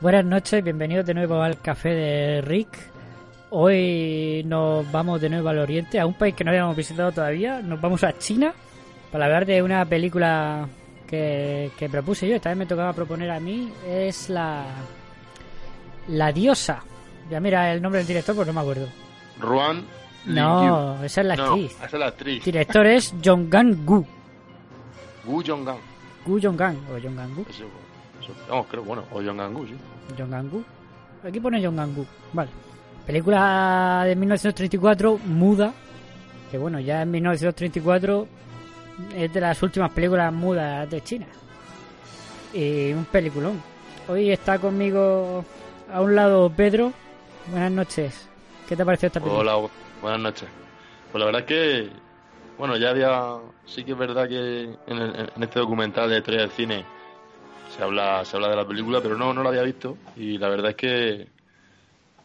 Buenas noches, bienvenidos de nuevo al café de Rick. Hoy nos vamos de nuevo al Oriente, a un país que no habíamos visitado todavía. Nos vamos a China para hablar de una película que, que propuse yo. Esta vez me tocaba proponer a mí. Es la. La diosa. Ya mira el nombre del director, pues no me acuerdo. Ruan. No, esa es la No, actriz. esa es la actriz. Director es Jonggan Gu. Gu Jonggan. Gu Jonggan o Jonggan Gu. Eso. No, creo, bueno, o Jonggan Gu, sí. Jonggan-gu. Aquí pone Jonggan-gu. Vale. Película de 1934, muda. Que bueno, ya en 1934 es de las últimas películas mudas de China. Y un peliculón. Hoy está conmigo a un lado Pedro. Buenas noches. ¿Qué te ha parecido esta película? Hola, bu- buenas noches. Pues la verdad es que, bueno, ya había, sí que es verdad que en, el- en este documental de Estrella del Cine se habla, se habla de la película, pero no, no la había visto y la verdad es que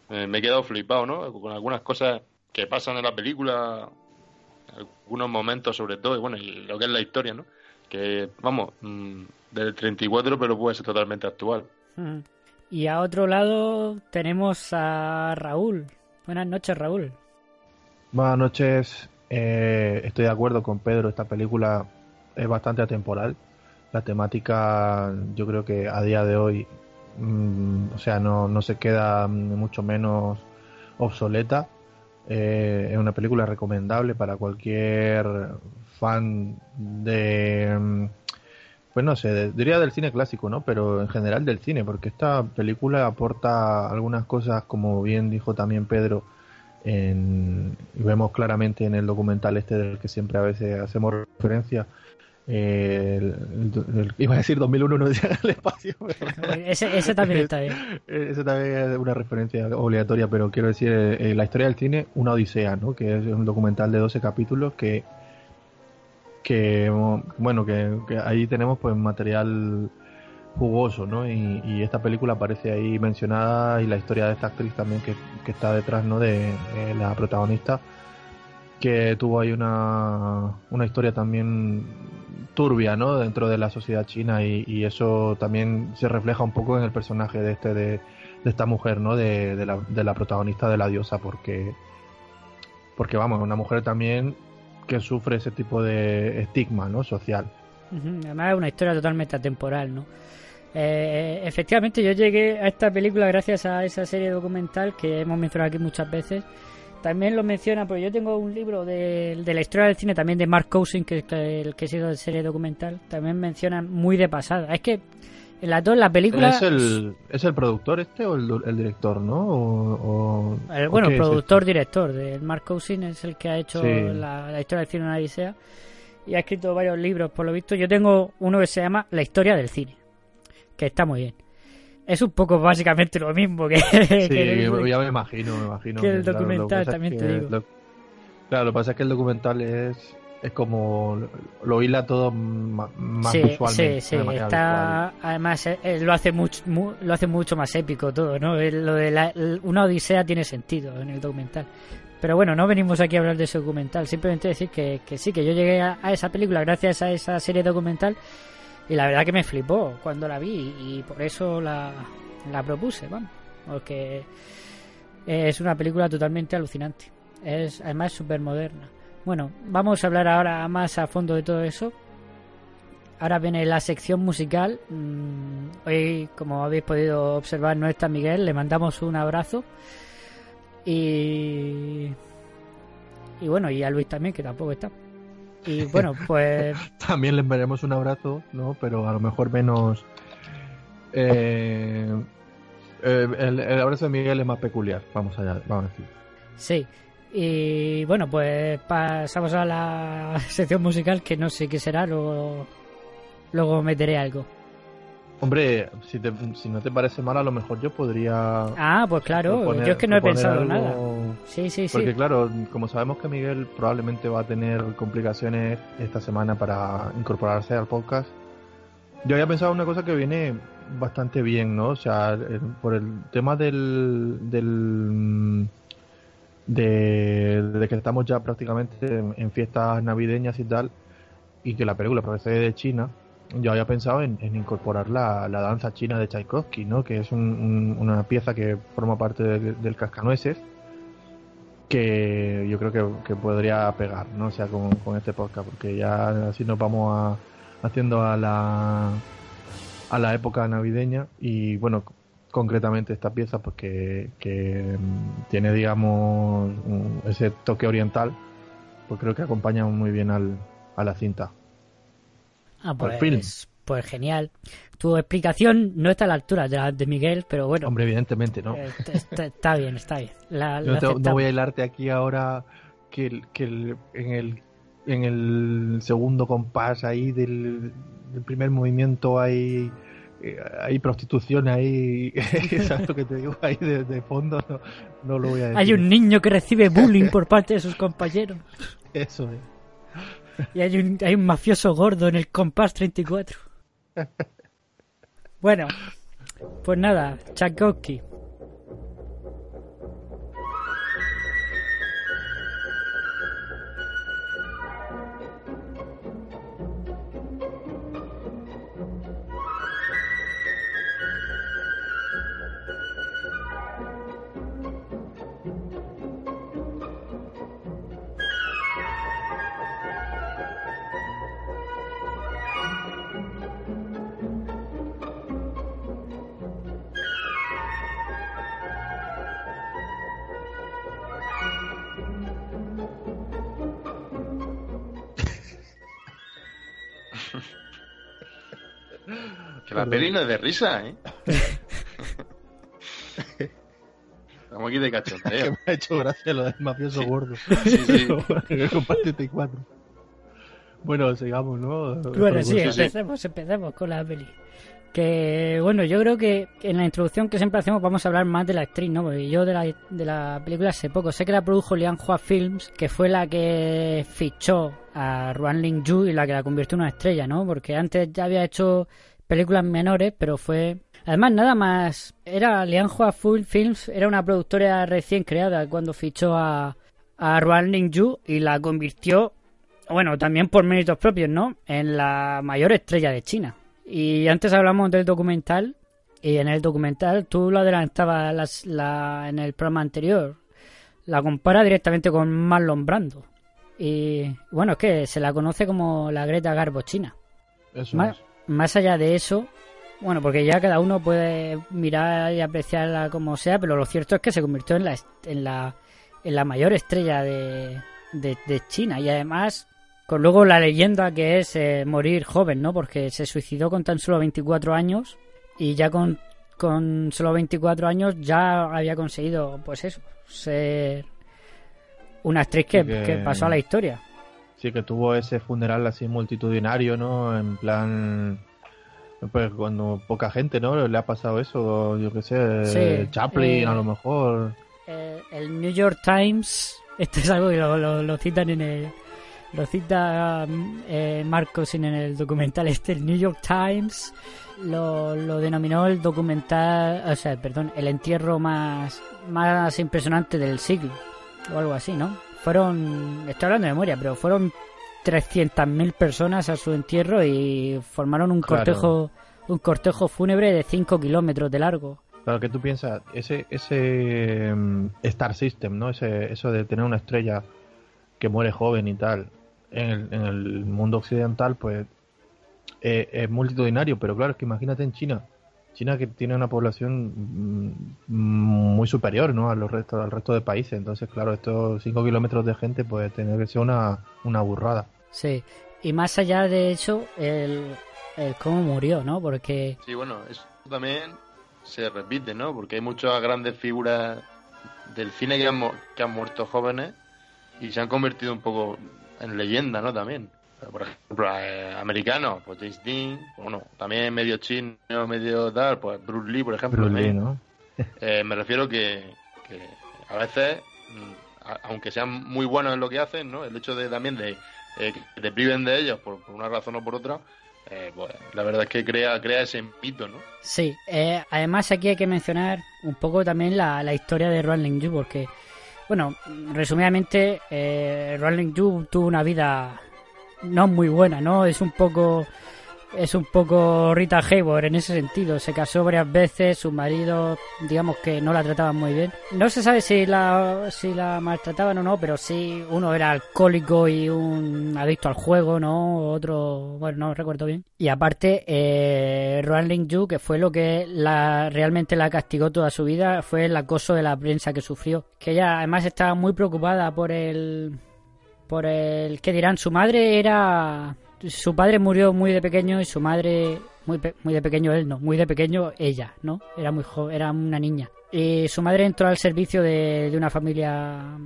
eh, me he quedado flipado, ¿no? Con algunas cosas que pasan en la película, algunos momentos sobre todo, y bueno, y lo que es la historia, ¿no? Que, vamos, mm, del 34, pero puede ser totalmente actual. Ujú. Y a otro lado tenemos a Raúl. Buenas noches, Raúl. Buenas noches. Eh, estoy de acuerdo con Pedro. Esta película es bastante atemporal. La temática, yo creo que a día de hoy, mm, o sea, no, no se queda mm, mucho menos obsoleta. Eh, es una película recomendable para cualquier fan de, mm, pues no sé, diría del cine clásico, ¿no? Pero en general del cine, porque esta película aporta algunas cosas, como bien dijo también Pedro, en- y vemos claramente en el documental este del que siempre a veces hacemos referencia. Eh, el- el- el- iba a decir 2001 no decía el espacio. pero- Ese, ese también está bien. ese también es una referencia obligatoria, pero quiero decir, eh, la historia del cine, una odisea, ¿no? Que es un documental de 12 capítulos que, que bueno, que, que ahí tenemos pues material jugoso, ¿no? Y, y esta película aparece ahí mencionada y la historia de esta actriz también que, que está detrás, ¿no? De eh, la protagonista que tuvo ahí una, una historia también turbia, ¿no? Dentro de la sociedad china y, eso también se refleja un poco en el personaje de este de, esta mujer, ¿no? De, la, de la protagonista de la diosa, porque porque vamos, una mujer también que sufre ese tipo de estigma, ¿no? Social. Además es una historia totalmente atemporal, ¿no? Eh, efectivamente, yo llegué a esta película gracias a esa serie documental que hemos mencionado aquí muchas veces. También lo menciona, porque yo tengo un libro de, de la historia del cine también de Mark Cousin, que es el que ha sido de serie documental. También menciona muy de pasada. Es que en las dos, la película. ¿Es el, ¿Es el productor este o el, el director, no? O, o- El, o bueno, qué es productor, director de Mark Cousin es el que ha hecho Sí. la, la historia del cine en odisea y ha escrito varios libros, por lo visto. Yo tengo uno que se llama La historia del cine, que está muy bien. Es un poco básicamente lo mismo que, Sí, que ya me imagino, me imagino. que el claro, documental, es también te digo. lo- claro, lo que pasa es que el documental es, es como lo hila todo más sí, visualmente. sí, sí, está además eh, eh, lo hace mucho mu- lo hace mucho más épico todo, ¿no? Eh, Lo de la- una odisea tiene sentido en el documental. Pero bueno, no venimos aquí a hablar de ese documental, simplemente decir que, que sí, que yo llegué a, a esa película gracias a esa serie documental y la verdad que me flipó cuando la vi y por eso la, propuse, vamos, porque es una película totalmente alucinante. Es además súper moderna. Bueno, vamos a hablar ahora más a fondo de todo eso. Ahora viene la sección musical. Mm, Hoy, como habéis podido observar, no está Miguel. Le mandamos un abrazo. Y. Y bueno, y a Luis también, que tampoco está. Y bueno, pues. También le enviaremos un abrazo, ¿no? Pero a lo mejor menos. eh, Eh, el, el abrazo de Miguel es más peculiar, vamos allá, vamos a decir. Sí. Y bueno, pues pasamos a la sección musical que no sé qué será, luego, luego meteré algo. Hombre, si, te- si no te parece mal, a lo mejor yo podría. Ah, pues claro, proponer- yo es que no he pensado algo- nada. Sí, sí, sí. Porque claro, como sabemos que Miguel probablemente va a tener complicaciones esta semana para incorporarse al podcast, yo había pensado una cosa que viene bastante bien, ¿no? O sea, el- por el tema del, del de, de que estamos ya prácticamente en, en fiestas navideñas y tal, y que la película procede de China, yo había pensado en, en incorporar la, la danza china de Tchaikovsky, ¿no? Que es un- un- una pieza que forma parte del, Cascanueces que yo creo que, podría pegar, ¿no? O sea, con, este podcast, porque ya así nos vamos a, haciendo a la, a la época navideña y bueno, concretamente esta pieza pues que, que, tiene, digamos, ese toque oriental, pues creo que acompaña muy bien al, a la cinta. Ah, pues, film. pues genial. Tu explicación no está a la altura de la de Miguel, pero bueno. Hombre, evidentemente, ¿no? eh, está, está bien, está bien. La, Yo la te- no voy a hilarte aquí ahora que, el- que el- en, el, en el segundo compás ahí del, del primer movimiento hay, eh, hay prostitución ahí, ¿sabes lo que te digo? Ahí de, de fondo no, no lo voy a decir. Hay un niño que recibe bullying por parte de sus compañeros. Eso es. Y hay un, hay un mafioso gordo en el compás 34. Bueno, pues nada, Tchaikovsky. Que la peli no es de risa, ¿eh? Estamos aquí de que cachondeo. me ha hecho gracia lo del mafioso gordo. Sí, sí. En el compás 34. Bueno, sigamos, ¿no? Bueno, sí, empecemos, empecemos con la peli. Que bueno, yo creo que en la introducción que siempre hacemos vamos a hablar más de la actriz, ¿no? Porque yo de la, de la película sé poco. Sé que la produjo Lianhua Films, que fue la que fichó a Ruan Ling Yu y la que la convirtió en una estrella, ¿no? Porque antes ya había hecho películas menores, pero fue. Además, nada más. Era Lianhua Full Films, era una productora recién creada cuando fichó a, a Ruan Ling Yu y la convirtió bueno, también por méritos propios, ¿no? En la mayor estrella de China. Y antes hablamos del documental, y en el documental tú lo adelantabas las- la- en el programa anterior. La compara directamente con Marlon Brando. Y bueno, es que se la conoce como la Greta Garbo china. Eso Más, es. más allá de eso, bueno, porque ya cada uno puede mirar y apreciarla como sea, pero lo cierto es que se convirtió en la, en la, en la mayor estrella de, de, de China. Y además, con luego la leyenda que es eh, morir joven, ¿no? Porque se suicidó con tan solo 24 años y ya con, con solo 24 años ya había conseguido, pues eso, ser una actriz que, que- que pasó a la historia. Sí, que tuvo ese funeral así multitudinario, ¿no? En plan. Pues cuando poca gente, ¿no? Le ha pasado eso, yo qué sé, Sí, Chaplin eh, a lo mejor. Eh, el New York Times, esto es algo que lo, lo- lo citan en el. Lo cita eh, Marcos en el documental este, el New York Times lo, lo denominó el documental, o sea, perdón, el entierro más, más impresionante del siglo, o algo así, ¿no? Fueron, estoy hablando de memoria, pero fueron 300.000 personas a su entierro y formaron un Claro. cortejo un cortejo fúnebre de 5 kilómetros de largo. Claro, que tú piensas, ese, ese mm, Star System, ¿no? Ese, eso de tener una estrella que muere joven y tal, en el, en el mundo occidental, pues eh, es multitudinario, pero claro, es que imagínate en China. China que tiene una población mm, muy superior, ¿no? A los restos, al resto de países. Entonces, claro, estos 5 kilómetros de gente, pues tener que ser una, una burrada. Sí, y más allá de eso, el, el cómo murió, ¿no? Porque Sí, bueno, eso también se repite, ¿no? Porque hay muchas grandes figuras del cine que han, que han muerto jóvenes y se han convertido un poco en leyenda, ¿no? También. Por ejemplo, eh, americanos, pues James Dean, bueno, también medio chino, medio tal, pues Bruce Lee, por ejemplo. Bruce Lee, también. ¿no? Eh, me refiero que, que a veces, mm, a- aunque sean muy buenos en lo que hacen, ¿no? El hecho de también de eh, que te priven de ellos por, por una razón o por otra, eh, pues la verdad es que crea, crea ese mito, ¿no? Sí, eh, además aquí hay que mencionar un poco también la, la historia de Roland Yu, porque, bueno, resumidamente, eh, Roland Yu tuvo una vida no muy buena, ¿no? Es un poco es un poco Rita Hayworth en ese sentido. Se casó varias veces, su marido, digamos que no la trataban muy bien. No se sabe si la, si la maltrataban o no, pero sí uno era alcohólico y un adicto al juego, ¿no? Otro, bueno, no recuerdo bien. Y aparte, eh, Roan Ling Yu, que fue lo que la, realmente la castigó toda su vida, fue el acoso de la prensa que sufrió. Que ella además estaba muy preocupada por el, por el, ¿qué dirán? Su madre era su padre murió muy de pequeño y su madre muy muy de pequeño él no muy de pequeño ella no era muy jo- era una niña. Y su madre entró al servicio de, de una familia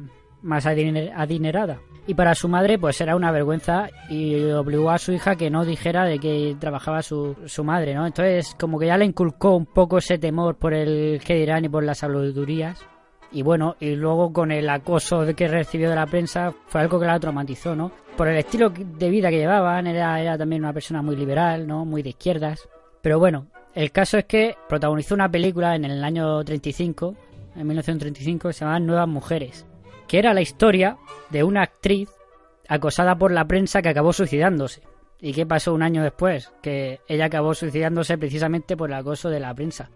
más adiner- adinerada. Y para su madre pues era una vergüenza y obligó a su hija que no dijera de que trabajaba su, su madre no entonces como que ya le inculcó un poco ese temor por el que dirán y por las habladurías y bueno, y luego con el acoso que recibió de la prensa fue algo que la traumatizó, ¿no? Por el estilo de vida que llevaban, era, era también una persona muy liberal, ¿no? Muy de izquierdas. Pero bueno, el caso es que protagonizó una película en el año 35, en 1935, que se llamaba Nuevas Mujeres, que era la historia de una actriz acosada por la prensa que acabó suicidándose. ¿Y qué pasó un año después? Que ella acabó suicidándose precisamente por el acoso de la prensa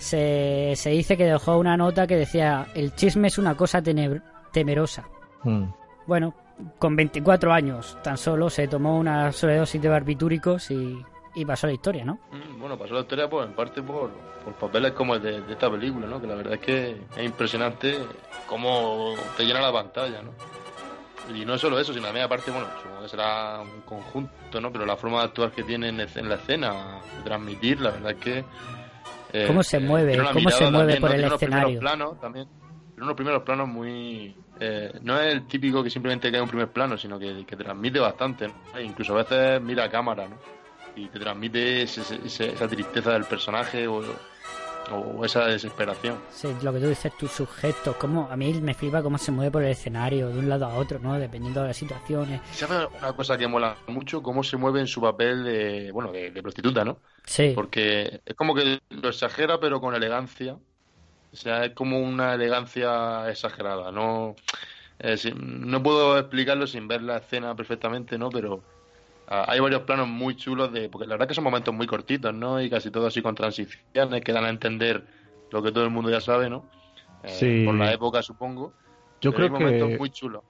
se, se dice que dejó una nota que decía el chisme es una cosa tenebr- temerosa. Mm. Bueno, con 24 años tan solo se tomó una sobredosis de barbitúricos y, y pasó la historia, ¿no? Mm, Bueno, pasó la historia pues en parte por, por papeles como el de, de esta película, ¿no? Que la verdad es que es impresionante cómo te llena la pantalla, ¿no? Y no solo eso, sino también aparte, bueno, supongo que será un conjunto, ¿no? Pero la forma de actuar que tiene en, en la escena, de transmitir, la verdad es que... eh, ¿Cómo se eh, mueve? ¿Cómo se mueve también, por ¿no? el escenario? primeros planos también. Tiene unos primeros planos muy... eh, no es el típico que simplemente cae un primer plano, sino que, que transmite bastante, ¿no? E incluso a veces mira a cámara, ¿no? Y te transmite ese- ese- esa tristeza del personaje o, o esa desesperación. Sí, lo que tú dices, tus sujetos, cómo, a mí me flipa cómo se mueve por el escenario de un lado a otro, ¿no? Dependiendo de las situaciones. ¿Sabes una cosa que mola mucho? Cómo se mueve en su papel de, bueno, de, de prostituta, ¿no? Sí. Porque es como que lo exagera, pero con elegancia. O sea, es como una elegancia exagerada. No, eh, si- no puedo explicarlo sin ver la escena perfectamente, ¿no? Pero hay varios planos muy chulos de. Porque la verdad que son momentos muy cortitos, ¿no? Y casi todo así con transiciones que dan a entender lo que todo el mundo ya sabe, ¿no? Eh, Sí. Por la época, supongo. Yo Pero hay creo momentos que muy chulos.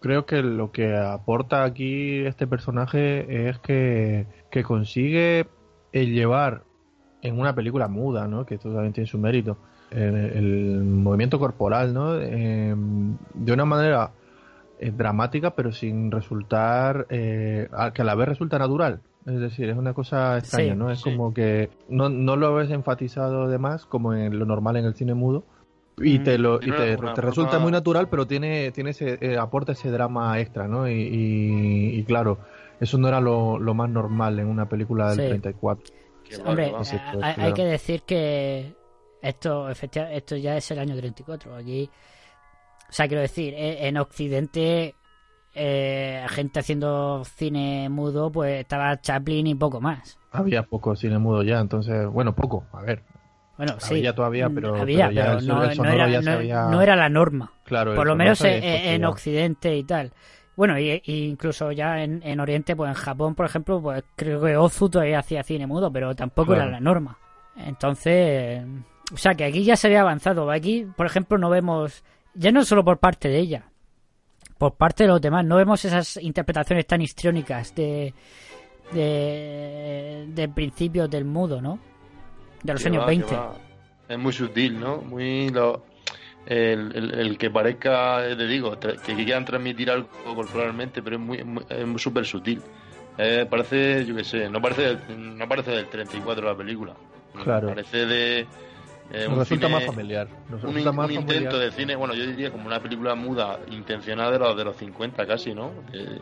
creo que lo que aporta aquí este personaje es que, que consigue el llevar en una película muda, ¿no? Que esto también tiene su mérito. El, el movimiento corporal, ¿no? Eh, de una manera eh, dramática, pero sin resultar eh, a- que a la vez resulta natural. Es decir, es una cosa extraña, Sí, ¿no? Es sí. como que no, no lo ves enfatizado de más como en lo normal en el cine mudo. Y Mm. te, lo, y te, resulta muy natural, pero tiene, tiene ese, eh, aporta ese drama extra, ¿no? Y, y- y claro, eso no era lo, lo más normal en una película del Sí. 34. Que va, Hombre, hay, que decir que esto, efectiva- esto ya es el año 34. Aquí, o sea, quiero decir, eh, en Occidente, eh, gente haciendo cine mudo, pues estaba Chaplin y poco más. Había poco cine mudo ya, entonces, bueno, poco, a ver, Bueno, sí. Había todavía, pero- había, pero ya pero el no, era, ya no- había- no era la norma. claro. Por lo menos en. Occidente y tal. Bueno, y, y incluso ya en, en Oriente, pues en Japón, por ejemplo, pues creo que Ozu todavía hacía cine mudo, pero tampoco Claro. era la norma. Entonces, o sea que aquí ya se había avanzado. Aquí, por ejemplo, no vemos, ya no solo por parte de ella, por parte de los demás, no vemos esas interpretaciones tan histriónicas de, de, de principios del mudo, ¿no? De los Que años va, que 20. va. Es muy sutil, ¿no? Muy lo- el, el- el que parezca, eh, te digo, que quieran transmitir algo corporalmente, pero es muy, muy- es muy súper sutil. Eh, parece, yo qué sé, no parece, del- no parece del 34 la película. Claro. Parece de. Eh, Nos un resulta cine- más familiar. Nos un, resulta in- más un intento familiar. de cine, bueno, yo diría como una película muda intencional de los de los 50 casi, ¿no? De,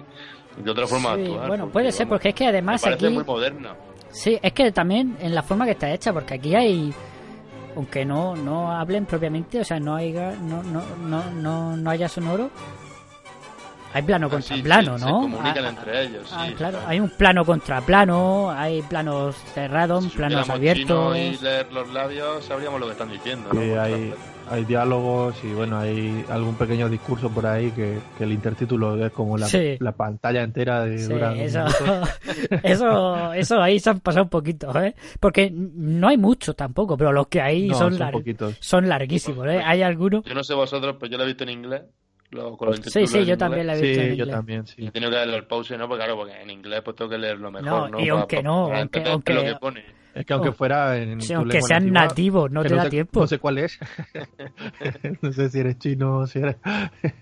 de otra forma Sí, actuar. bueno, porque, puede ser, vamos, porque es que además me aquí... muy moderna. Sí, es que también en la forma que está hecha, porque aquí hay, aunque no no hablen propiamente, o sea, no haya no no no no, no haya sonoro, hay plano Ah, contra sí, plano, sí, ¿no? Se comunican Ah, entre ellos, sí. ah, claro, hay un plano contra plano, hay planos cerrados, Si planos abiertos. y leer los labios, sabríamos lo que están diciendo. Sí, ¿no? hay, hay diálogos y bueno, hay algún pequeño discurso por ahí que, que el intertítulo es como la, Sí. la pantalla entera de eso, eso, eso ahí se han pasado un poquito, ¿eh? Porque no hay mucho tampoco, pero los que hay No, son, son lar- poquitos. son larguísimos, ¿eh? Hay algunos. Yo no sé vosotros, pero yo lo he visto en inglés. Lo, con los Sí, sí, yo inglés. también la he visto Sí, en yo inglés. también, sí. he tenido que darle el pause, ¿no? Porque claro, porque en inglés pues tengo que leerlo mejor, No, ¿no? y aunque no, para aunque- aunque- lo que pone. Es que aunque Oh. fuera en Sí, aunque sean nativos, no te da sé- tiempo. No sé cuál es. no sé si eres chino o si eres...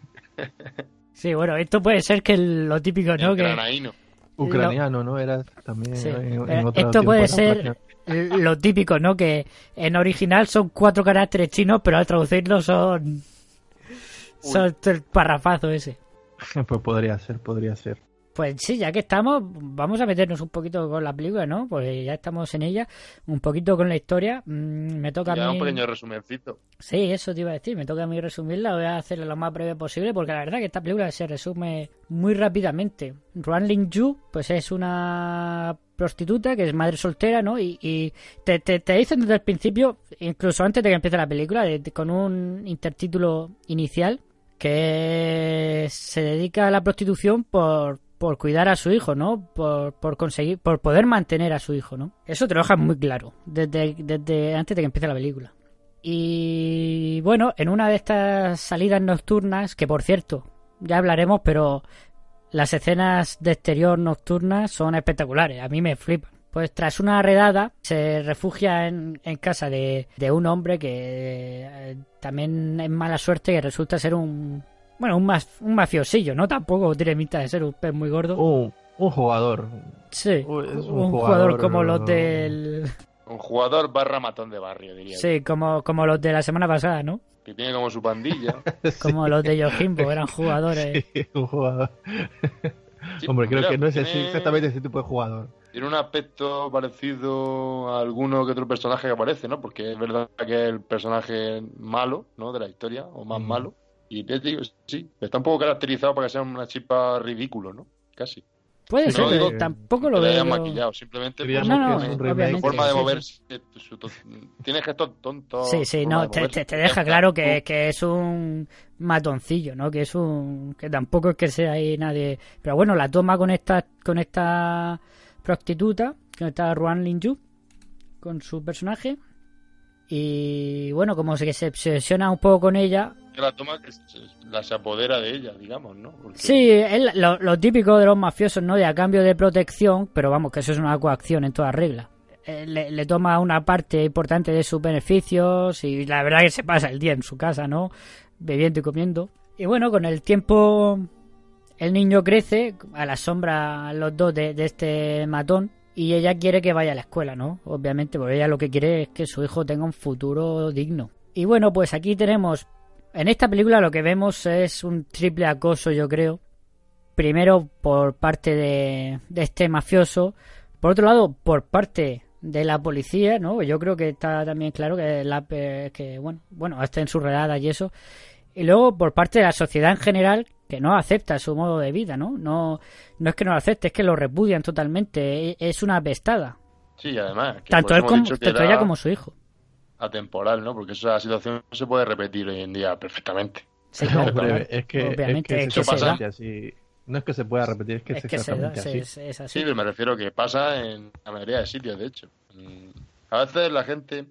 Sí, bueno, esto puede ser que lo típico, ¿no? En Que. Ucraniano, ¿no? Era también Sí. en, en Eh, otro esto tiempo puede ser ucraniano. lo típico, ¿no? Que en original son cuatro caracteres chinos, pero al traducirlo son. Son el parrafazo ese. Pues podría ser, podría ser. Pues sí, ya que estamos, vamos a meternos un poquito con la película, ¿no? Pues ya estamos en ella, un poquito con la historia. Mm, me toca Ya a mí. un pequeño resumencito. Sí, eso te iba a decir, me toca a mí resumirla, voy a hacerlo lo más breve posible porque la verdad que esta película se resume muy rápidamente. Ruan Ling Yu, pues es una prostituta que es madre soltera, ¿no? Y, y te, te, te dicen desde el principio, incluso antes de que empiece la película, de- de- con un intertítulo inicial, que se dedica a la prostitución por, por cuidar a su hijo, ¿no? Por, por conseguir, por poder mantener a su hijo, ¿no? Eso te lo muy claro, desde, desde antes de que empiece la película. Y bueno, en una de estas salidas nocturnas, que por cierto, ya hablaremos, pero las escenas de exterior nocturnas son espectaculares, a mí me flipan. Pues tras una redada se refugia en, en casa de, de un hombre que eh, también es mala suerte, que resulta ser un... Bueno, un, mas- un mafiosillo, ¿no? Tampoco tiene pinta de ser un pez muy gordo. Un, un jugador. sí, es un, un jugador, jugador, como los del... Un jugador barra matón de barrio, diría. yo. Sí, como, como los de la semana pasada, ¿no? Que tiene como su pandilla. Como los de Yojimbo, eran jugadores. Sí, un jugador. Sí, Hombre, creo mira, que no es tiene- exactamente ese tipo de jugador. Tiene un aspecto parecido a alguno que otro personaje que aparece, ¿no? Porque es verdad que es el personaje malo, ¿no? De la historia, o más malo. Y te digo, sí, está un poco caracterizado para que sea una chipa ridículo, ¿no? Casi. Puede No ser, digo pero tampoco lo que le veo. hayan maquillado, simplemente No, que no, es un su- forma de sí, sí. moverse. su to- tiene gestos tontos. Sí, sí, no, te deja claro que, que es un matoncillo, ¿no? Que es un. que tampoco es que sea ahí nadie. Pero bueno, la toma con esta, con esta prostituta, con esta Ruan Linju, con su personaje. Y bueno, como se, que se obsesiona un poco con ella. Que la toma que se, la se apodera de ella, digamos, ¿no? Porque- Sí, es lo, lo típico de los mafiosos, ¿no? De a cambio de protección, pero vamos, que eso es una coacción en toda regla. Eh, Le, le toma una parte importante de sus beneficios y la verdad que se pasa el día en su casa, ¿no? Bebiendo y comiendo. Y bueno, con el tiempo el niño crece a la sombra los dos de, de este matón y ella quiere que vaya a la escuela, ¿no? Obviamente, porque ella lo que quiere es que su hijo tenga un futuro digno. Y bueno, pues aquí tenemos en esta película lo que vemos es un triple acoso, yo creo. Primero por parte de, de este mafioso. Por otro lado, por parte de la policía, ¿no? Yo creo que está también claro que, la, eh, que bueno, bueno, hasta en sus redadas y eso. Y luego por parte de la sociedad en general, que no acepta su modo de vida, ¿no? No, no es que no lo acepte, es que lo repudian totalmente. E- Es una pestada. Sí, y además. que Tanto él como, tanto ella como su hijo. Atemporal, ¿no? Porque esa situación se puede repetir hoy en día perfectamente. Sí, No, claro. es que, Obviamente, es es que exactamente así. No es que se pueda repetir, es que es, Es que se da, exactamente así. es, es así. Sí, pero me refiero que pasa en la mayoría de sitios, de hecho. Mm, A veces la gente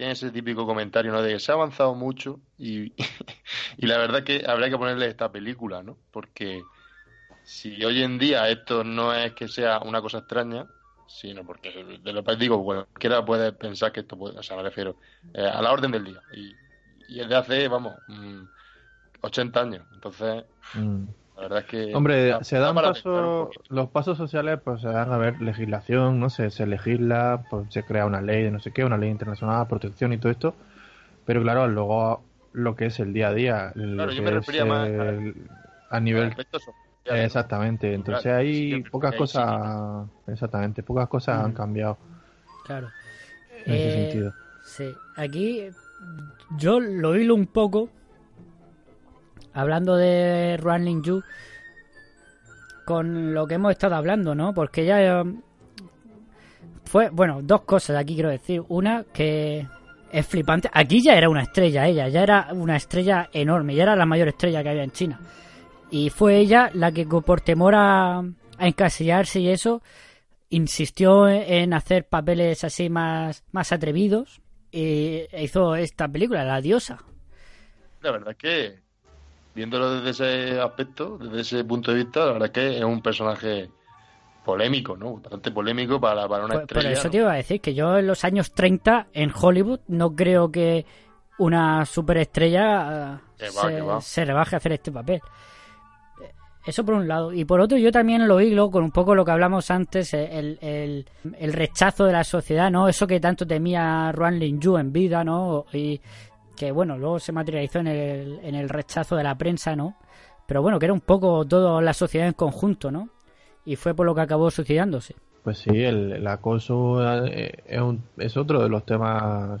tiene ese típico comentario, ¿no? De que se ha avanzado mucho y, y la verdad que habría que ponerle esta película, ¿no? Porque si hoy en día esto no es que sea una cosa extraña, sino porque de lo que digo, cualquiera puede pensar que esto puede, o sea, me refiero eh, a la orden del día. Y, y es de hace, vamos, mm, 80 años. Entonces, Mm. La verdad es que. Hombre, da- se da dan pasos, los pasos sociales, pues se dan a ver legislación, no sé, se legisla, pues se crea una ley de no sé qué, una ley internacional, protección y todo esto, pero claro, luego lo que es el día a día, Claro, yo me es refería más a- el- a nivel. Exactamente, entonces Claro, hay sí, pocas sí. cosas, exactamente, pocas cosas han Ujú. cambiado Claro. en ese Eh, sentido. Sí, aquí yo lo hilo un poco hablando de Ruan Lin Yu con lo que hemos estado hablando, ¿no? Porque ella eh, fue, bueno, dos cosas aquí quiero decir. Una que es flipante. Aquí ya era una estrella ella, ya era una estrella enorme, ya era la mayor estrella que había en China. Y fue ella la que por temor a, a encasillarse y eso, insistió en hacer papeles así más, más atrevidos y hizo esta película, La Diosa. La verdad que, viéndolo desde ese aspecto, desde ese punto de vista, la verdad es que es un personaje polémico, ¿no? Bastante polémico para, para una Por, por estrella. eso ¿no? te iba a decir que yo en los años 30 en Hollywood no creo que una superestrella Que va, se, que va. se rebaje a hacer este papel. Eso por un lado. Y por otro, yo también lo hilo con un poco lo que hablamos antes, eh, el, el, el rechazo de la sociedad, ¿no? Eso que tanto temía Ruan Lin Yu en vida, ¿no? Y que, bueno, luego se materializó en el, en el rechazo de la prensa, ¿no? Pero bueno, que era un poco toda la sociedad en conjunto, ¿no? Y fue por lo que acabó suicidándose. Pues sí, el, acoso eh, es, un- es otro de los temas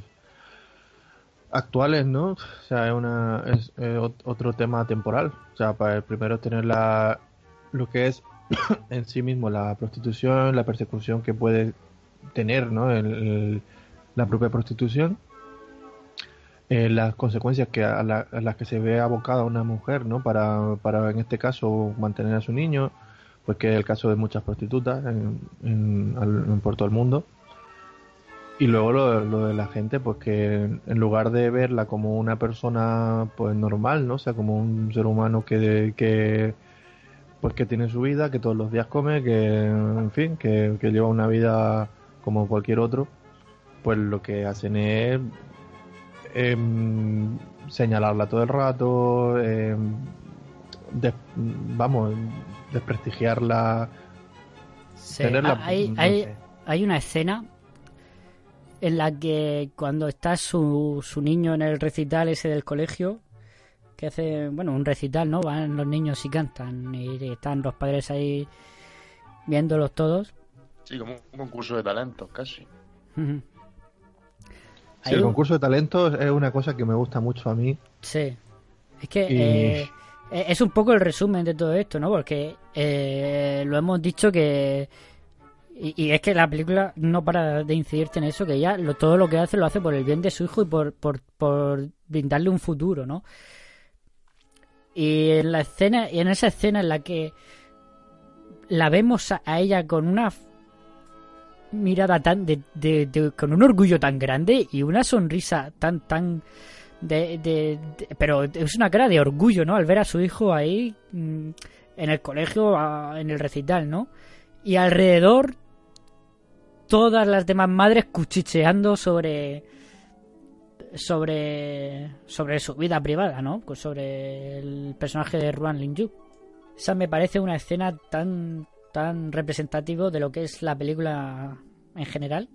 actuales, ¿no? O sea, es, una, es ot- otro tema temporal. O sea, para el primero tener la, lo que es en sí mismo la prostitución, la persecución que puede tener, ¿no? El- la propia prostitución. Eh, las consecuencias que a, la- las que se ve abocada una mujer, ¿no? Para, para en este caso mantener a su niño, pues que es el caso de muchas prostitutas en, en- en por todo el mundo. Y luego lo, lo de la gente, pues que en lugar de verla como una persona pues normal, ¿no? O sea, como un ser humano que, que pues que tiene su vida, que todos los días come, que en fin, que, que lleva una vida como cualquier otro, pues lo que hacen es em, señalarla todo el rato, em, des- vamos, desprestigiarla, Sí, tenerla, ah, hay, no hay, sé. hay una escena en la que cuando está su, su niño en el recital ese del colegio, que hace, bueno, un recital, ¿no? Van los niños y cantan y están los padres ahí viéndolos todos. Sí, como un concurso de talentos, casi. Sí, el concurso de talentos es una cosa que me gusta mucho a mí. Sí. Es que Y- eh, eh, es un poco el resumen de todo esto, ¿no? Porque eh, lo hemos dicho que... Y, y es que la película no para de incidirte en eso, que ella lo, todo lo que hace lo hace por el bien de su hijo y por, por, por brindarle un futuro, ¿no? Y en la escena, y en esa escena en la que la vemos a, a ella con una mirada tan de, con un orgullo tan grande y una sonrisa tan tan de, de- pero es una cara de orgullo no al ver a su hijo ahí mm, en el colegio en el recital no y alrededor todas las demás madres cuchicheando sobre sobre sobre su vida privada no Pues sobre el personaje de Ruan Lin Yu. Esa me parece una escena tan tan representativo de lo que es la película en general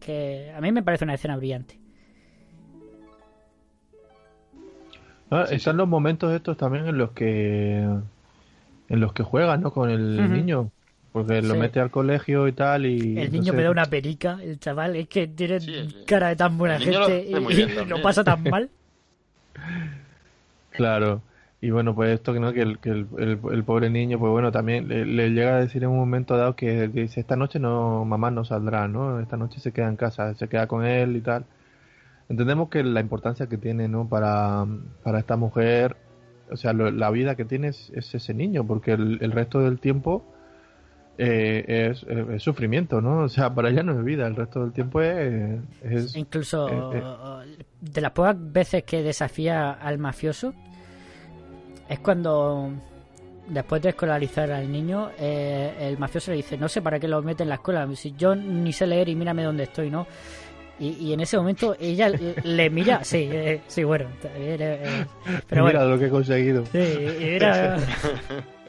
que a mí me parece una escena brillante Ah, Están los momentos estos también en los que en los que juegan, ¿no? Con el niño, porque lo Sí. mete al colegio y tal y el no niño sé. me da una perica el chaval es que tiene cara de tan buena lo gente y, lo pasa tan mal Claro. Y bueno, pues esto que no, que el, que el, el- el pobre niño, pues bueno, también le, le llega a decir en un momento dado que dice, esta noche no, mamá no saldrá, ¿no? Esta noche se queda en casa, se queda con él y tal. Entendemos que la importancia que tiene, ¿no? Para, para esta mujer, o sea, lo- la vida que tiene es, es ese niño, porque el, el resto del tiempo eh, es, es sufrimiento, ¿no? O sea, para ella no es vida, el resto del tiempo es... incluso de las pocas veces que desafía al mafioso es cuando después de escolarizar al niño eh, el mafioso le dice no sé para qué lo mete en la escuela si yo ni sé leer y mírame dónde estoy no y, y en ese momento ella le, mira sí eh, sí bueno eh, pero Mira bueno lo que he conseguido. Sí, y era-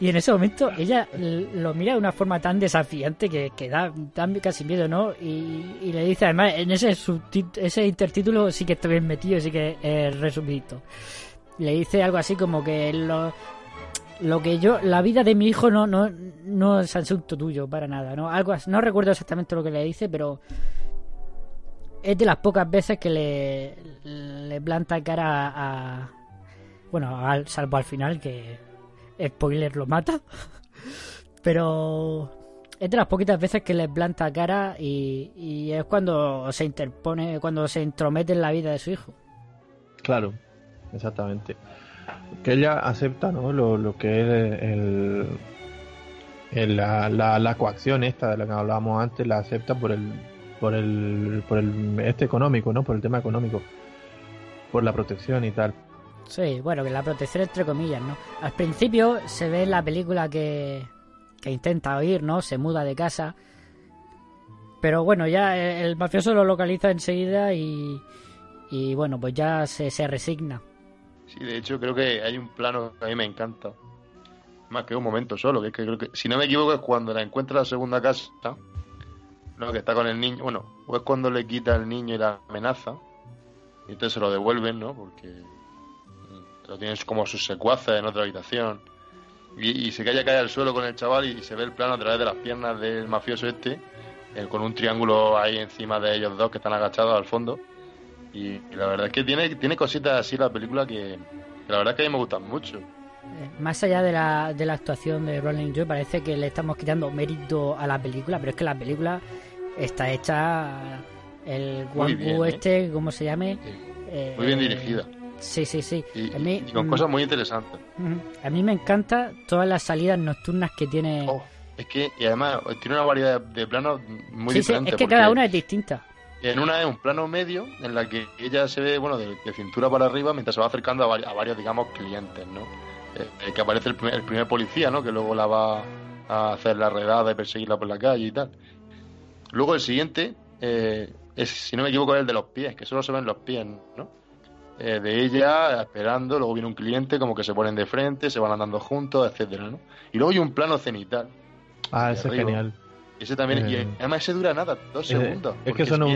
Y en ese momento ella lo mira de una forma tan desafiante que, que da, casi miedo, ¿no? Y, le dice, además, en ese ese intertítulo sí que está bien metido, sí que es resumito. Le dice algo así como que lo, lo que yo, la vida de mi hijo no, no, no es asunto tuyo para nada, ¿no? Algo no recuerdo exactamente lo que le dice, pero es de las pocas veces que le, le planta cara a, bueno, al, salvo al final que spoiler lo mata, pero es de las poquitas veces que le planta cara y, y es cuando se interpone, cuando se entromete en la vida de su hijo. Claro, exactamente que ella acepta ¿no? lo, que es el, la, la, coacción esta de la que hablábamos antes, la acepta por el, por el, por el este económico, ¿no? Por el tema económico, por la protección y tal. Sí, bueno, que la protección entre comillas, ¿no? Al principio se ve en la película que, que intenta oír, ¿no? Se muda de casa. Pero bueno, ya el mafioso lo localiza enseguida y, y bueno, pues ya se, se resigna. Sí, de hecho creo que hay un plano que a mí me encanta. Más que un momento solo, que es que creo que, si no me equivoco, es cuando la encuentra en la segunda casa, ¿no? Que está con el niño, bueno, o es cuando le quita al niño y la amenaza, y entonces se lo devuelven, ¿no? Porque lo tienes como sus secuaces en otra habitación. Y, se cae, cae al suelo con el chaval y, se ve el plano a través de las piernas del mafioso este, eh, con un triángulo ahí encima de ellos dos que están agachados al fondo. Y, la verdad es que tiene, tiene cositas así la película que, la verdad es que a mí me gustan mucho. Eh, más allá de la, de la actuación de Rolling Joy, parece que le estamos quitando mérito a la película, pero es que la película está hecha el Wang ¿eh? este, como se llame. muy bien dirigida. Sí, sí, sí. Y, con mm, cosas muy interesantes. A mí me encanta todas las salidas nocturnas que tiene. Oh, es que, y además, tiene una variedad de, planos muy diferentes. es que cada una es distinta. En una es un plano medio en la que ella se ve, bueno, de, cintura para arriba mientras se va acercando a, varios, digamos, clientes, ¿no? Eh, que aparece el primer, policía, ¿no? Que luego la va a hacer la redada y perseguirla por la calle y tal. Luego el siguiente eh, es, si no me equivoco, es el de los pies, que solo se ven los pies, ¿no? Eh, de ella esperando, luego viene un cliente, como que se ponen de frente, se van andando juntos, etcétera, ¿no? Y luego hay un plano cenital. Ah, ese es genial. Ese también, y eh, además ese dura nada, dos eh, segundos. Es que eso no,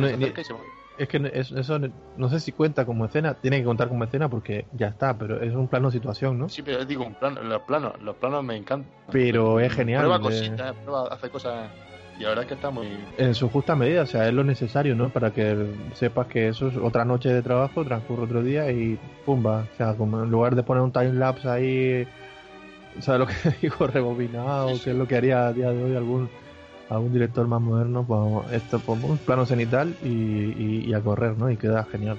es que eso no sé si cuenta como escena, tiene que contar como escena porque ya está, pero es un plano situación, ¿no? Sí, pero digo, un plano, los planos, los planos me encantan. Pero es genial. Prueba cositas, prueba, hace cosas y la verdad es que está muy... En su justa medida, o sea, es lo necesario, ¿no? Para que sepas que eso es otra noche de trabajo, transcurre otro día y pumba. O sea, como en lugar de poner un time lapse ahí, ¿sabes lo que digo? Rebobinado, que es lo que haría a día de hoy algún a un director más moderno, pues esto pongo un plano cenital y, a correr, ¿no? Y queda genial.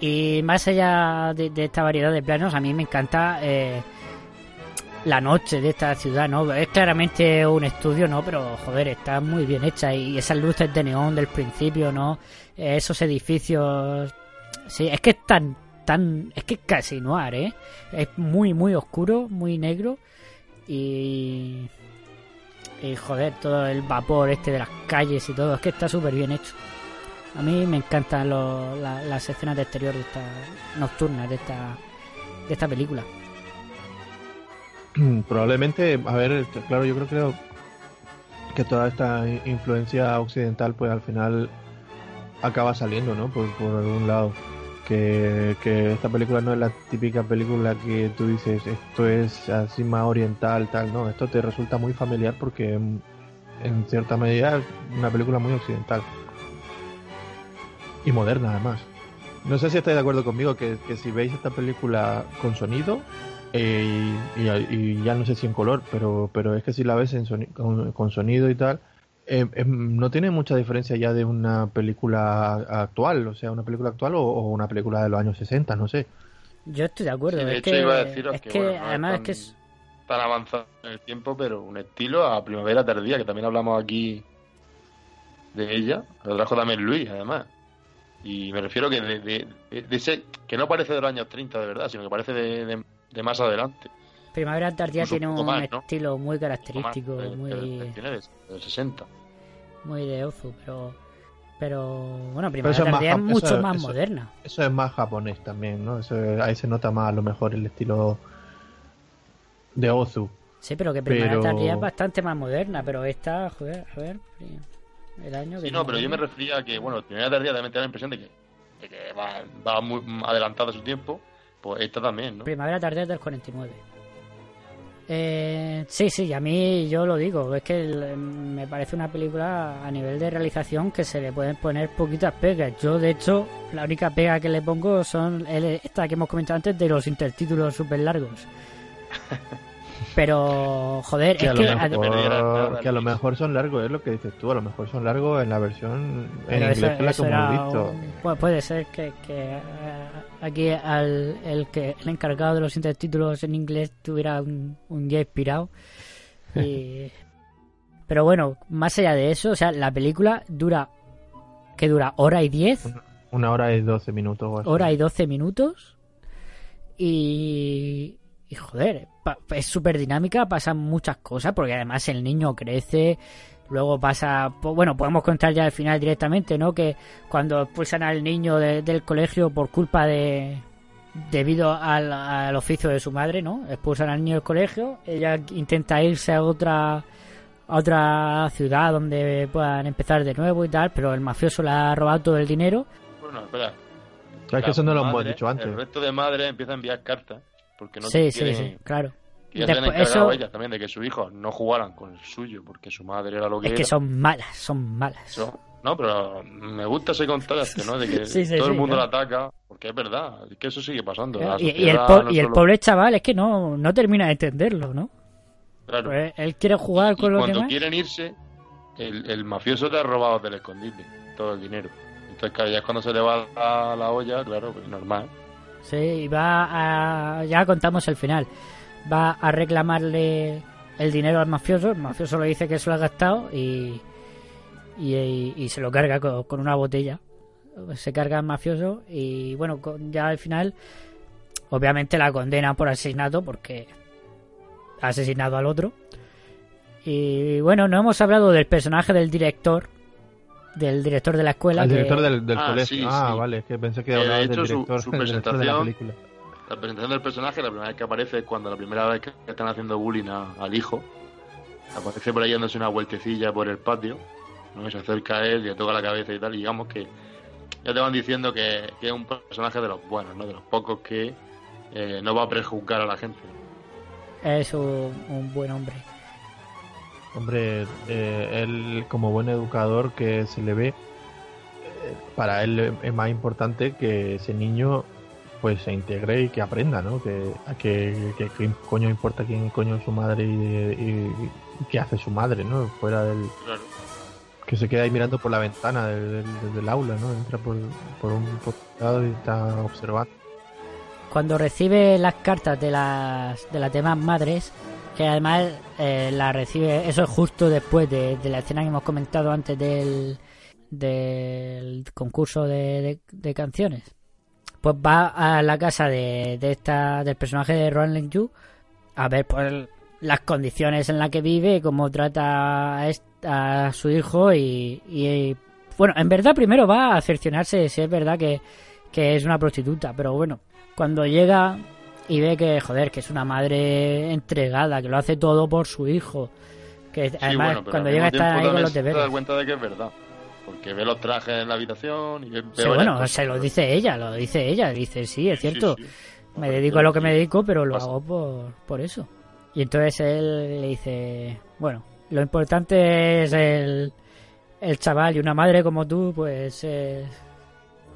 Y más allá de, esta variedad de planos, a mí me encanta eh, la noche de esta ciudad, ¿no? Es claramente un estudio, ¿no? Pero, joder, está muy bien hecha y esas luces de neón del principio, ¿no? Esos edificios... Sí, es que es tan, tan... Es que es casi noir, ¿eh? Es muy, muy oscuro, muy negro y y joder, todo el vapor este de las calles y todo, es que está súper bien hecho. A mí me encantan las escenas de exterior de esta, nocturnas de esta, de esta película. Probablemente, a ver, claro, yo creo, creo que toda esta influencia occidental pues al final acaba saliendo, ¿no? Por algún lado que, esta película no es la típica película que tú dices esto es así más oriental tal no esto te resulta muy familiar porque en, cierta medida es una película muy occidental. Y moderna además. No sé si estáis de acuerdo conmigo que, si veis esta película con sonido eh, y, ya no sé si en color pero pero es que si la ves en con sonido y tal eh, em, no tiene mucha diferencia ya de una película actual, o sea, una película actual o, una película de los años 60, no sé. Yo estoy de acuerdo. de es hecho, que, iba a deciros es que, además es que es... tan avanzado en el tiempo, pero un estilo a primavera tardía, que también hablamos aquí de ella, lo trajo también Luis, además. Y me refiero que de, de, ese, que no parece de los años 30 de verdad, sino que parece de, de más adelante. Primavera Tardía tiene un, estilo muy característico, muy... de 60. Muy de Ozu, pero... Pero bueno, Primavera Tardía es, mucho más moderna. Eso es más japonés también, ¿no? ahí se nota más a lo mejor el estilo de Ozu. Sí, pero que Primavera Pero- Tardía es bastante más moderna, pero esta, joder, a ver, el año que Sí, no, pero yo me refería a que, bueno, Primera Tardía también te da la impresión de que, de que va, va muy adelantada a su tiempo, pues esta también, ¿no? Primavera Tardía es del 49. Eh, sí, sí, a mí yo lo digo, es que el- me parece una película a nivel de realización que se le pueden poner poquitas pegas. Yo, de hecho, la única pega que le pongo son el- esta que hemos comentado antes de los intertítulos súper largos. Pero, joder, Que es a, lo que... mejor, que a lo mejor son largos, es lo que dices tú, a lo mejor son largos en la versión en Pero inglés eso- que la que eso hemos visto. un- pu- puede ser que, que, eh, aquí al, el que el encargado de los intertítulos en inglés tuviera un, un día inspirado. Y... Pero bueno, más allá de eso, o sea, la película dura. que dura? ¿Hora y diez? Una hora y doce minutos o así. hora y 12 minutos. Y, y joder, pa- es súper dinámica, pasan muchas cosas, porque además el niño crece. Luego pasa, bueno, podemos contar ya al final directamente, ¿no? Que cuando expulsan al niño de- del colegio por culpa de. debido al, al oficio de su madre, ¿no? Expulsan al niño del colegio, ella intenta irse a otra a otra ciudad donde puedan empezar de nuevo y tal, pero el mafioso le ha robado todo el dinero. Bueno, espera. Es que eso no lo hemos dicho antes. El resto de madres empieza a enviar cartas porque no sí, sí, sí, claro. que ya se Después, encargado eso- ellas también de que sus hijos no jugaran con el suyo porque su madre era lo que Es que son malas, son malas. Eso- No, pero me gusta ese contraste, ¿no? De que Sí, sí, todo el mundo claro. la ataca, porque es verdad, es que eso sigue pasando. Y, y el, sociedad po- no y el solo- pobre chaval es que no, no termina de entenderlo, ¿no? Claro. Pues él quiere jugar Y con los cuando demás. quieren irse, el, el mafioso te ha robado del escondite todo el dinero. Entonces, claro, ya es cuando se le va la, la olla, claro, pues normal. Sí, y va a... Ya contamos el final. Va a reclamarle el dinero al mafioso. El mafioso le dice que se lo ha gastado y... Y, se lo carga con, con una botella. Se carga al mafioso y bueno, ya al final... Obviamente la condena por asesinato porque ha asesinado al otro. Y bueno, no hemos hablado del personaje del director. Del director de la escuela. El que- director del, del Ah, colegio. sí, ah, sí. vale, es que pensé que Eh, de hablabas hecho, del su- director, su del director de la presentación- película. La presentación del personaje, la primera vez que aparece es cuando la primera vez que están haciendo bullying a- al hijo. Aparece por ahí dándose una vueltecilla por el patio. ¿no? Y se acerca a él y le toca la cabeza y tal. Y digamos que ya te van diciendo que, que es un personaje de los buenos, ¿no? De los pocos que eh, no va a prejuzgar a la gente. es un, un buen hombre. Hombre, eh, él como buen educador que se le ve, eh, para él es más importante que ese niño pues se integre y que aprenda, ¿no? Que, a que, que- que coño importa quién coño es su madre y, y- y qué hace su madre, ¿no? Fuera del... Claro. Que se queda ahí mirando por la ventana del, del- del aula, ¿no? Entra por, por un por un lado y está observando. Cuando recibe las cartas de las, de las demás madres, que además eh, la recibe, eso es justo después de, la escena que hemos comentado antes del, del concurso de, de- canciones. Pues va a la casa de, de esta, del personaje de Roland Yu a ver pues, las condiciones en las que vive, cómo trata a, su hijo y, y, bueno, en verdad primero va a cerciorarse si es verdad que, que es una prostituta, pero bueno, cuando llega y ve que, joder, que es una madre entregada, que lo hace todo por su hijo, que Sí, además bueno, cuando llega está ahí con los se da deberes. cuenta de que es verdad. Porque ve los trajes en la habitación y ve, Sí, bueno, cosas. se lo dice ella, lo dice ella, dice, sí, es cierto, sí. me dedico a lo que me dedico, pero lo Pasa. hago por, por eso. Y entonces él le dice, bueno, lo importante es el, el chaval y una madre como tú, pues eh,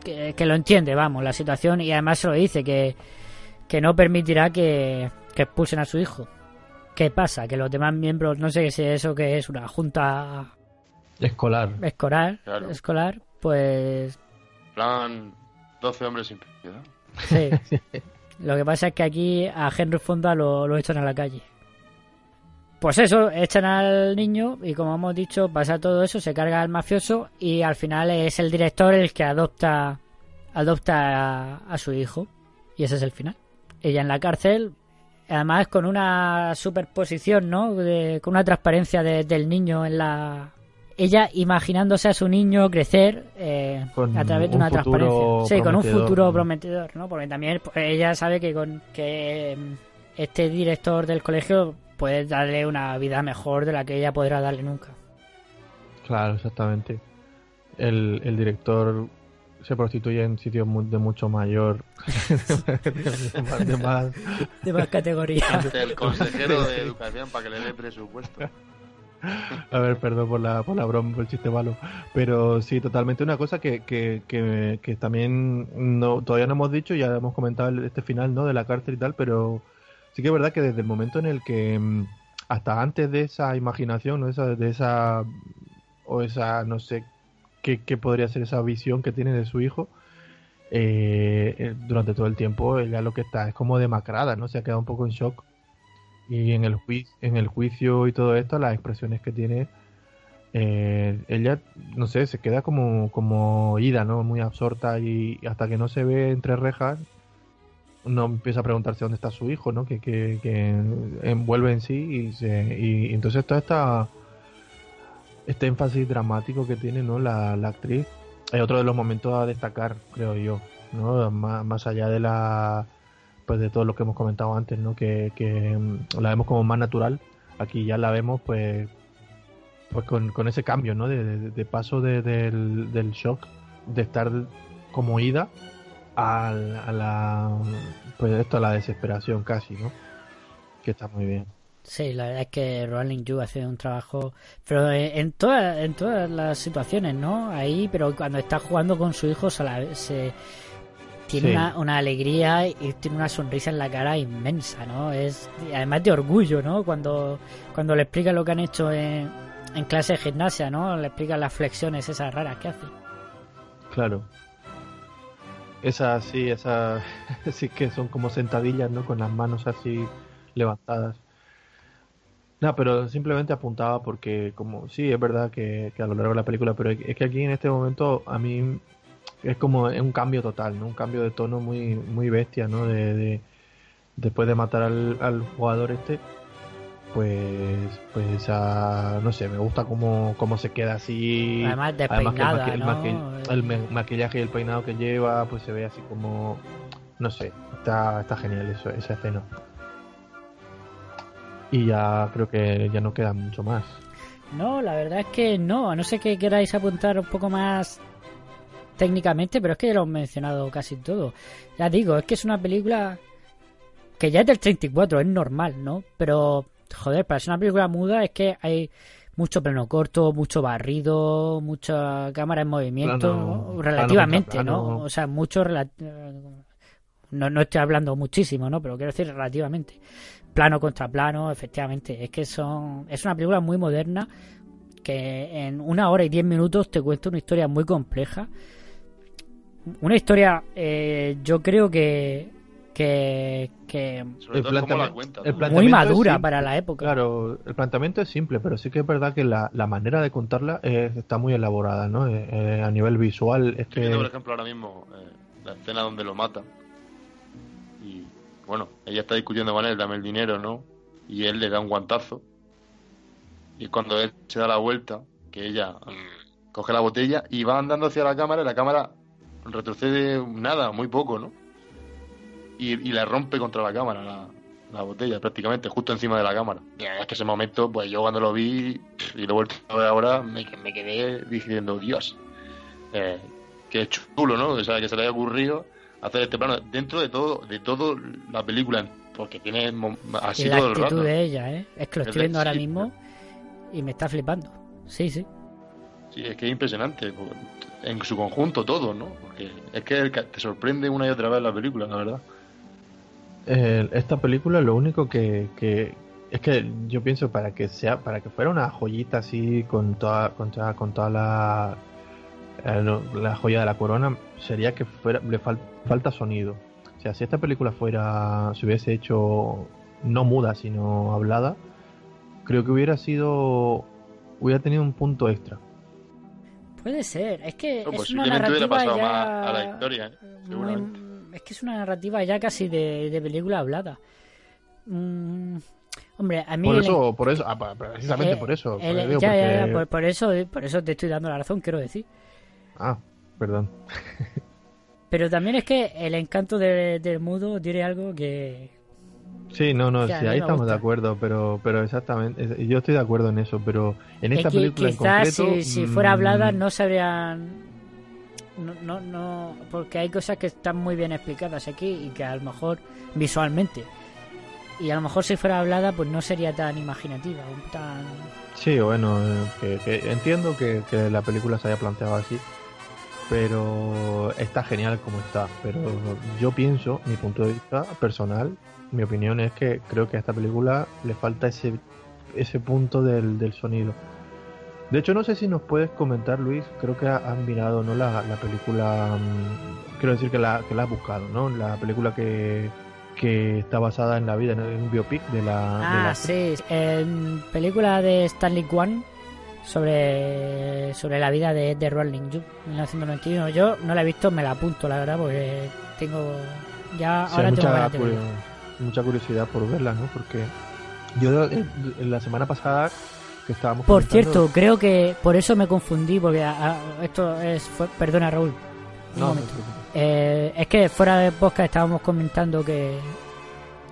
que, que lo entiende, vamos, la situación y además se lo dice, que, que no permitirá que, que expulsen a su hijo. ¿Qué pasa? Que los demás miembros, no sé si eso que es una junta Escolar. escolar, Claro. escolar, pues plan 12 hombres sin piedad. Sí. Lo que pasa es que aquí a Henry Fonda lo, lo echan a la calle. Pues eso, echan al niño y como hemos dicho, pasa todo eso, se carga al mafioso y al final es el director el que adopta adopta a, a su hijo. Y ese es el final. Ella en la cárcel, además con una superposición, ¿no? De- con una transparencia de- del niño en la... Ella imaginándose a su niño crecer eh, a través de un una transparencia. Sí, con un futuro prometedor, ¿no? Porque también pues, ella sabe que con que mm, este director del colegio puedes darle una vida mejor de la que ella podrá darle nunca. Claro, exactamente. El, el director se prostituye en sitios mu- de mucho mayor. de, más, de más- De más categoría. Ante el consejero de educación para que le dé presupuesto. A ver, perdón por la, por la broma, por el chiste malo. Pero sí, totalmente una cosa que, que, que, que también no, todavía no hemos dicho, ya hemos comentado este final ¿no? de la cárcel y tal, pero sí que es verdad que desde el momento en el que mm, hasta antes de esa imaginación, ¿no? esa, de esa o esa, no sé, qué, qué podría ser esa visión que tiene de su hijo, eh, eh, durante todo el tiempo ella lo que está es como demacrada, ¿no? Se ha quedado un poco en shock. Y en el, juicio, en el juicio y todo esto, las expresiones que tiene, eh, ella, no sé, se queda como, como ida, ¿no? Muy absorta y hasta que no se ve entre rejas, no empieza a preguntarse dónde está su hijo, ¿no? Que, que, que envuelve en sí y, se, y entonces toda esta este énfasis dramático que tiene ¿no? la, la actriz es otro de los momentos a destacar, creo yo, ¿no? Más, más allá de la pues de todo lo que hemos comentado antes, ¿no? Que, mm, la vemos como más natural, aquí ya la vemos pues pues con, con ese cambio, ¿no? De, paso de- del, del shock de estar como ida a, a la pues esto a la desesperación casi, ¿no? Que está muy bien. Sí, la verdad es que Rolling Yu hace un trabajo, pero en, todas en todas las situaciones, ¿no? Ahí, pero cuando está jugando con su hijo se, la- se- tiene Sí. una, una alegría y tiene una sonrisa en la cara inmensa, ¿no? Es además de orgullo, ¿no? Cuando cuando le explica lo que han hecho en, en clase de gimnasia, ¿no? Le explican las flexiones esas raras que hace. Claro. Esas sí, esas sí que son como sentadillas, ¿no? Con las manos así levantadas. No, pero simplemente apuntaba porque como sí, es verdad que, que a lo largo de la película, pero es que aquí en este momento a mí es como un cambio total, ¿no? Un cambio de tono muy muy bestia, ¿no? De, de- después de matar al, al jugador este, pues pues esa, no sé, me gusta cómo, cómo se queda así. Además que el el el maquillaje y el peinado que lleva, pues se ve así como, no sé, está, está genial eso, esa escena. Y ya creo que ya no queda mucho más. No, la verdad es que no, a no sé que queráis apuntar un poco más técnicamente, pero es que ya lo he mencionado casi todo. Ya digo, es que es una película que ya es del 34, es normal, ¿no? Pero, joder, para ser una película muda es que hay mucho plano corto, mucho barrido, mucha cámara en movimiento, Plano- ¿no? relativamente, plano ¿no? O sea, mucho... No, no estoy hablando muchísimo, ¿no? Pero quiero decir relativamente. Plano contra plano, efectivamente. Es que son es una película muy moderna que en una hora y diez minutos te cuenta una historia muy compleja. Una historia, eh, yo creo que, que, que Sobre todo cómo la cuenta. el planteamiento muy es madura simple. para la época. Claro, el planteamiento es simple, pero sí que es verdad que la, la manera de contarla es- está muy elaborada, ¿no? Eh, eh, a nivel visual es Estoy viendo, por ejemplo, ahora mismo eh, la escena donde lo mata. Y bueno, ella está discutiendo con él, dame el dinero, ¿no? Y él le da un guantazo. Y cuando él se da la vuelta, que ella mm, coge la botella y va andando hacia la cámara, y la cámara retrocede nada, muy poco, ¿no? Y, y le rompe contra la cámara la, la botella, prácticamente, justo encima de la cámara. Y la es que ese momento, pues yo cuando lo vi y lo he vuelto a ver ahora, me, me quedé diciendo, Dios, eh, qué chulo, ¿no? Que se le haya ocurrido hacer este plano dentro de todo, de todo la película, porque tiene así la todo el actitud rato. de ella, ¿eh? Es que lo Es estoy de- viendo ahora mismo y me está flipando. Sí, sí. Sí, es que es impresionante por- en su conjunto todo, ¿no? Porque es que te sorprende una y otra vez la película, la verdad. Eh, esta película lo único que, que es que yo pienso para que sea para que fuera una joyita así con toda con toda, con toda la eh, no, la joya de la corona sería que fuera le fal- falta sonido o sea si esta película fuera se hubiese hecho no muda sino hablada creo que hubiera sido hubiera tenido un punto extra Puede ser. Es que No, es una posiblemente hubiera narrativa pasado ya... más a la historia, ¿eh? muy-. Es que es una narrativa ya casi de, de película hablada. Mm, hombre, a mí... por el- eso por eso ah, precisamente eh, por eso el- pues, digo, ya, ya, ya, porque- por, por eso, por eso te estoy dando la razón, quiero decir. Ah perdón Pero también es que el encanto de- del mudo tiene algo que, Sí, no, no, Que a sí, ahí estamos de gusta. acuerdo, pero, pero exactamente, es- yo estoy de acuerdo en eso, pero en esta Es que película en quizás concreto, si, si fuera hablada mm, no sabrían... No, no, no, porque hay cosas que están muy bien explicadas aquí y que a lo mejor visualmente. Y a lo mejor si fuera hablada pues no sería tan imaginativa, o tan... Sí, bueno, eh, que, que entiendo que, que la película se haya planteado así, pero está genial como está. Pero yo pienso, mi punto de vista personal, mi opinión es que creo que a esta película le falta ese, ese punto del, del sonido. De hecho, no sé si nos puedes comentar, Luis, creo que ha- has mirado ¿no? la, la película, mm, quiero decir que la, que la has buscado, ¿no? La película que, que está basada en la vida, en un biopic de la... de Ah, la- sí, en película de Stanley Kwan sobre, sobre la vida de, de Rolling Ju, 1991. Yo no la he visto, me la apunto, la verdad, porque tengo... Ya Sí, ahora hay tengo mucha, mucha curiosidad por verla, ¿no? Porque yo eh, en la semana pasada que estábamos Por comentando- cierto, creo que por eso me confundí, porque a- a- esto es... fue- perdona, Raúl. un No, no momento. preocupes. Eh, es que fuera de podcast estábamos comentando que,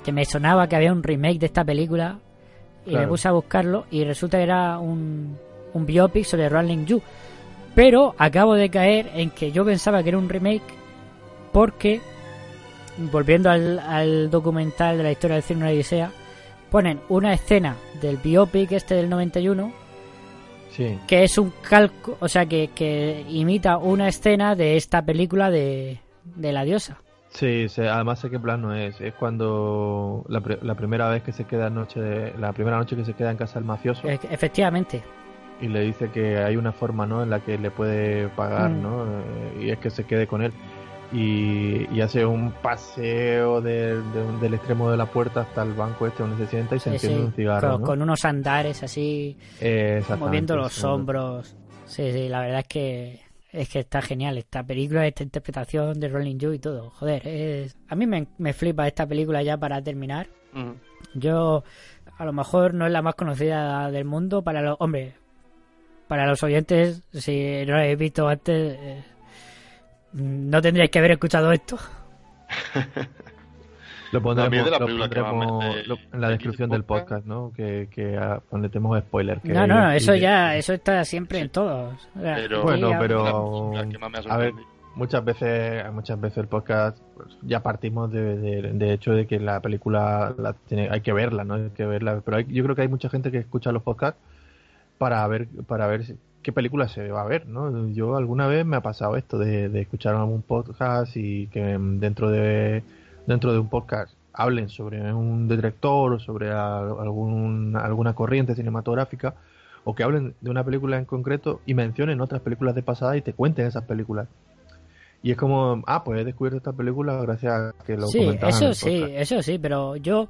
que me sonaba que había un remake de esta película y me puse a buscarlo y resulta que era un, un biopic sobre Rolling Yu. Pero acabo de caer en que yo pensaba que era un remake porque, volviendo al, al documental de la historia del cine Una Odisea, ponen una escena del biopic este del 91 Sí, que es un calco, o sea, que, que imita una escena de esta película de, de la diosa. sí, sé- además sé qué plano es. Es cuando la, la primera vez que se queda noche, de- la primera noche que se queda en casa del mafioso E- Efectivamente. Y le dice que hay una forma, ¿no? En la que le puede pagar, Mm. ¿no? Eh, Y es que se quede con él. Y, y hace un paseo de- del extremo de la puerta hasta el banco este donde se sienta y se Sí, enciende sí, un cigarro, con, ¿no? con unos andares así, Eh, moviendo los hombros. Sí, sí, la verdad es que es que está genial esta película, esta interpretación de Rolling Joe y todo. Joder, es... a mí me, me flipa esta película ya para terminar. Yo, a lo mejor no es la más conocida del mundo para los... Hombre, para los oyentes, si no lo habéis visto antes, eh, no tendríais que haber escuchado esto. Lo A pondremos, de la lo película que más me- pondremos de- lo- en la de descripción del podcast, ¿no? Que, que ah, donde tenemos spoiler. Que No, no, eso ya, eso está siempre en todos. O sea, Pero- Bueno, a- pero La a ver, muchas veces, muchas veces el podcast pues, ya partimos de, de, de hecho de que la película la tiene, hay que verla, ¿no? Hay que verla, pero hay- yo creo que hay mucha gente que escucha los podcasts para ver, para ver qué película se va a ver, ¿no? Yo alguna vez me ha pasado esto de, de escuchar algún podcast y que dentro de dentro de un podcast hablen sobre un director o sobre a- algún, alguna corriente cinematográfica o que hablen de una película en concreto y mencionen otras películas de pasada y te cuenten esas películas. Y es como, ah, pues he descubierto esta película gracias a que lo Sí, eso sí, podcast. eso sí, pero yo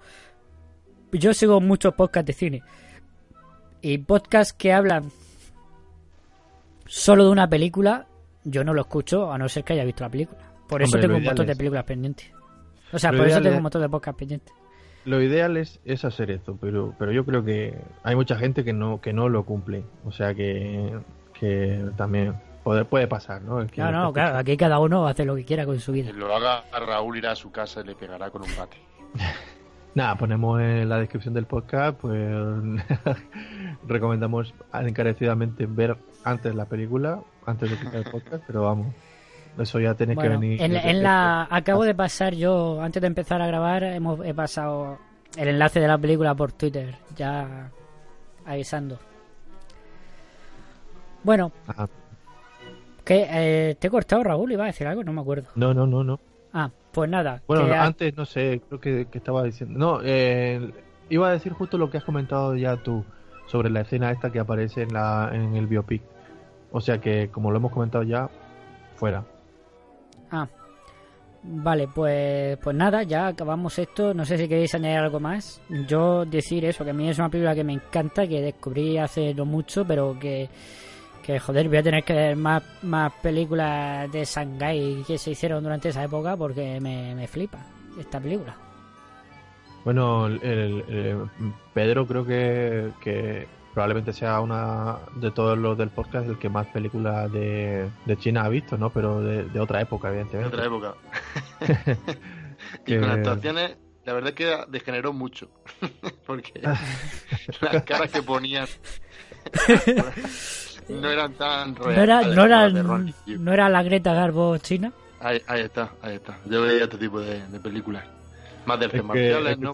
yo sigo muchos podcasts de cine y podcasts que hablan solo de una película, yo no lo escucho a no ser que haya visto la película. Por eso Hombre, tengo lo un montón ideal de es- películas pendientes. O sea, lo por eso tengo es- un montón de podcasts pendientes. Lo ideal es, es hacer esto, pero, pero yo creo que hay mucha gente que no, que no lo cumple. O sea que, que también puede, puede pasar, ¿no? El que No, no, claro, aquí cada uno hace lo que quiera con su vida. Que lo haga a Raúl irá a su casa y le pegará con un bate. Nada, ponemos en la descripción del podcast, pues recomendamos encarecidamente ver antes la película, antes de escuchar el podcast, pero vamos, eso ya Bueno, que venir. en, en la acabo de pasar yo antes de empezar a grabar hemos he pasado el enlace de la película por Twitter ya avisando. Bueno, Ajá. que eh, te he cortado Raúl iba a decir algo no me acuerdo. No, no, no, no. Ah, pues nada. Bueno, que antes no sé, creo que, que estaba diciendo. No, eh, iba a decir justo lo que has comentado ya tú sobre la escena esta que aparece en, la, en el biopic. O sea que, como lo hemos comentado ya, fuera. Ah, vale, pues, pues nada, ya acabamos esto. No sé si queréis añadir algo más. Yo decir eso, que a mí es una película que me encanta, que descubrí hace no mucho, pero que, que joder, voy a tener que ver más, más películas de Shanghai que se hicieron durante esa época porque me, me flipa esta película. Bueno, el, el- el- Pedro creo que, que probablemente sea una de todos los del podcast el que más películas de, de China ha visto, ¿no? Pero de, de otra época, De evidentemente. otra época. y Que- con actuaciones la verdad es que degeneró mucho. Porque las caras que ponían no eran tan reales. No era, no era, no era la Greta Garbo china. Ahí, ahí está, ahí está. Yo veía este tipo de, películas. Más de artes marciales, ¿no?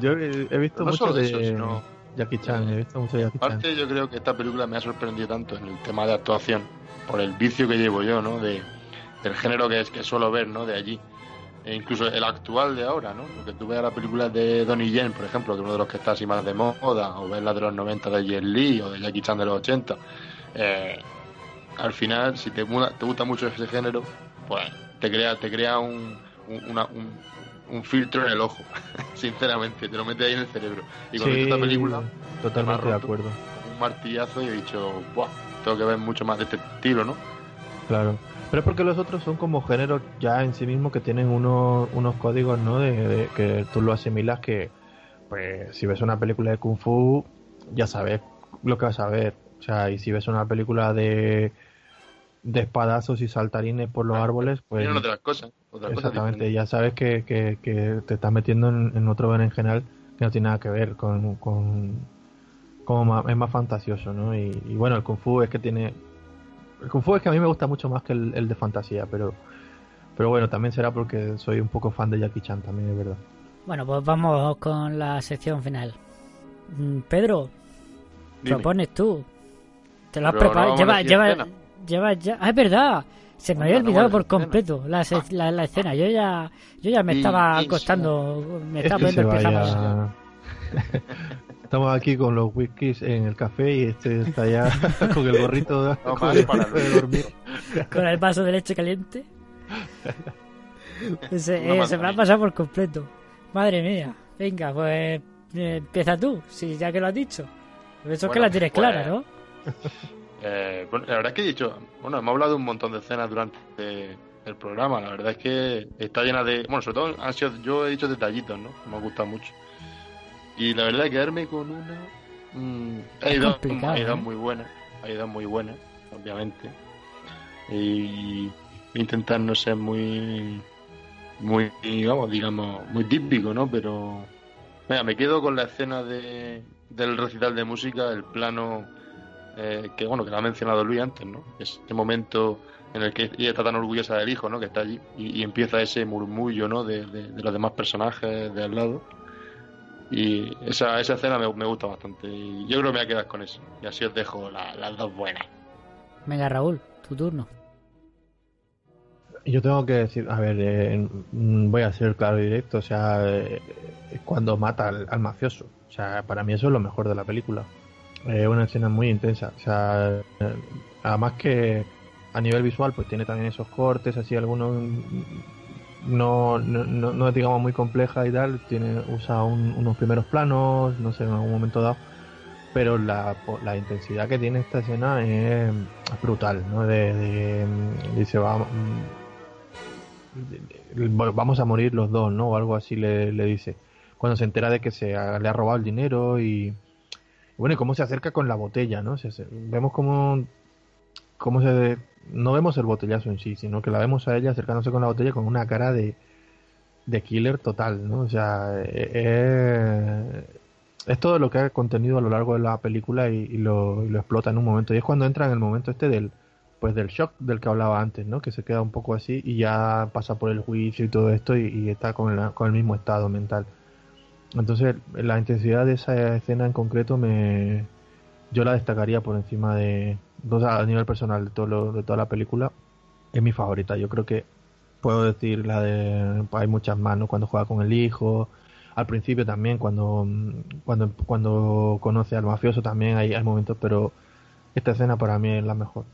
yo he, visto mucho de, eso, Jackie Chan, he visto mucho de Jackie Chan. Aparte, yo creo que esta película me ha sorprendido tanto en el tema de actuación, por el vicio que llevo yo, ¿no? De, del género que, es, que suelo ver, ¿no? De allí. E incluso el actual de ahora, ¿no? Porque tú veas la película de Donnie Yen, por ejemplo, que es uno de los que está así más de moda, o ves la de los 90 de Jet Li o de Jackie Chan de los 80. Eh, al final, si te, te gusta mucho ese género, pues te crea, te crea un, un, filtro en el ojo, sinceramente, te lo mete ahí en el cerebro. Y con esta película, totalmente de acuerdo. Un martillazo y he dicho, Buah, tengo que ver mucho más de este estilo, ¿no? Claro. Pero es porque los otros son como géneros ya en sí mismos que tienen unos, unos códigos, ¿no? De, que tú lo asimilas que, pues, si ves una película de Kung Fu, ya sabes lo que vas a ver. O sea, y si ves una película de, de espadazos y saltarines por los ah, árboles, pues... otras cosas. exactamente, ya sabes que, que, te estás metiendo en, otro general que no tiene nada que ver con... con como es más fantasioso, ¿no? Y, y bueno, el Kung Fu es que tiene el Kung Fu es que a mí me gusta mucho más que el, de fantasía, pero, pero bueno, también será porque soy un poco fan de Jackie Chan, también es verdad. Bueno, pues vamos con la sección final. Mm, Pedro, propones tú. Te lo has preparado. Lleva, lleva, lleva ya. Ah, es verdad. Se me había olvidado por completo la, la, la, escena. Yo ya, yo ya me estaba acostando, me estaba poniendo el Estamos aquí con los whiskies en el café y este está ya con el gorrito, con el de dormir. Con el vaso de leche caliente. Eh, se me ha pasado por completo. Madre mía. Venga, pues eh, empieza tú, si ya que lo has dicho. Eso es que la tienes pues, clara, ¿no? Eh, la verdad es que he dicho, bueno, hemos hablado de un montón de escenas durante el programa. La verdad es que está llena de, bueno, sobre todo han sido, yo he dicho detallitos, ¿no? Me ha gustado mucho. Y la verdad, quedarme con una. Mmm, hay, dos, hay dos muy buenas. Hay dos muy buenas, obviamente. Y intentar no ser muy. Muy, vamos, digamos, muy típico, ¿no? Pero. Venga, me quedo con la escena de, del recital de música, el plano. Eh, que bueno, que lo ha mencionado Luis antes, ¿no? Ese momento en el que ella está tan orgullosa del hijo, ¿no? Que está allí y, empieza ese murmullo, ¿no? De, de, los demás personajes de al lado y esa, esa escena me, me, gusta bastante. Y yo creo que me voy a quedar con eso. Y así os dejo las dos buenas. Venga, Raúl, tu turno. Yo tengo que decir, a ver, eh, voy a ser claro y directo, o sea, eh, cuando mata al, mafioso, o sea, para mí eso es lo mejor de la película. Es una escena muy intensa, o sea, eh, además que a nivel visual, pues tiene también esos cortes, así algunos no, no, no, es digamos muy compleja y tal, tiene, usa unos primeros planos, no sé, en algún momento dado, pero la, la intensidad que tiene esta escena es, brutal, ¿no? De, dice, vamos, vamos a morir los dos, ¿no? O algo así le, le dice. Cuando se entera de que se le ha robado el dinero y, bueno, y cómo se acerca con la botella, ¿no? vemos cómo, cómo se no vemos el botellazo en sí, sino que la vemos a ella acercándose con la botella con una cara de, de killer total, ¿no? O sea, eh, eh, es todo lo que ha contenido a lo largo de la película y, lo, explota en un momento. Y es cuando entra en el momento este del pues del shock del que hablaba antes, ¿no? Que se queda un poco así y ya pasa por el juicio y todo esto y, está con, con el mismo estado mental. Entonces, la intensidad de esa escena en concreto me yo la destacaría por encima de, a nivel personal de, todo de toda la película, es mi favorita. Yo creo que puedo decir la de. Pues hay muchas más, ¿no? Cuando juega con el hijo. Al principio también, cuando, cuando, cuando conoce al mafioso también hay, hay momentos, pero esta escena para mí es la mejor.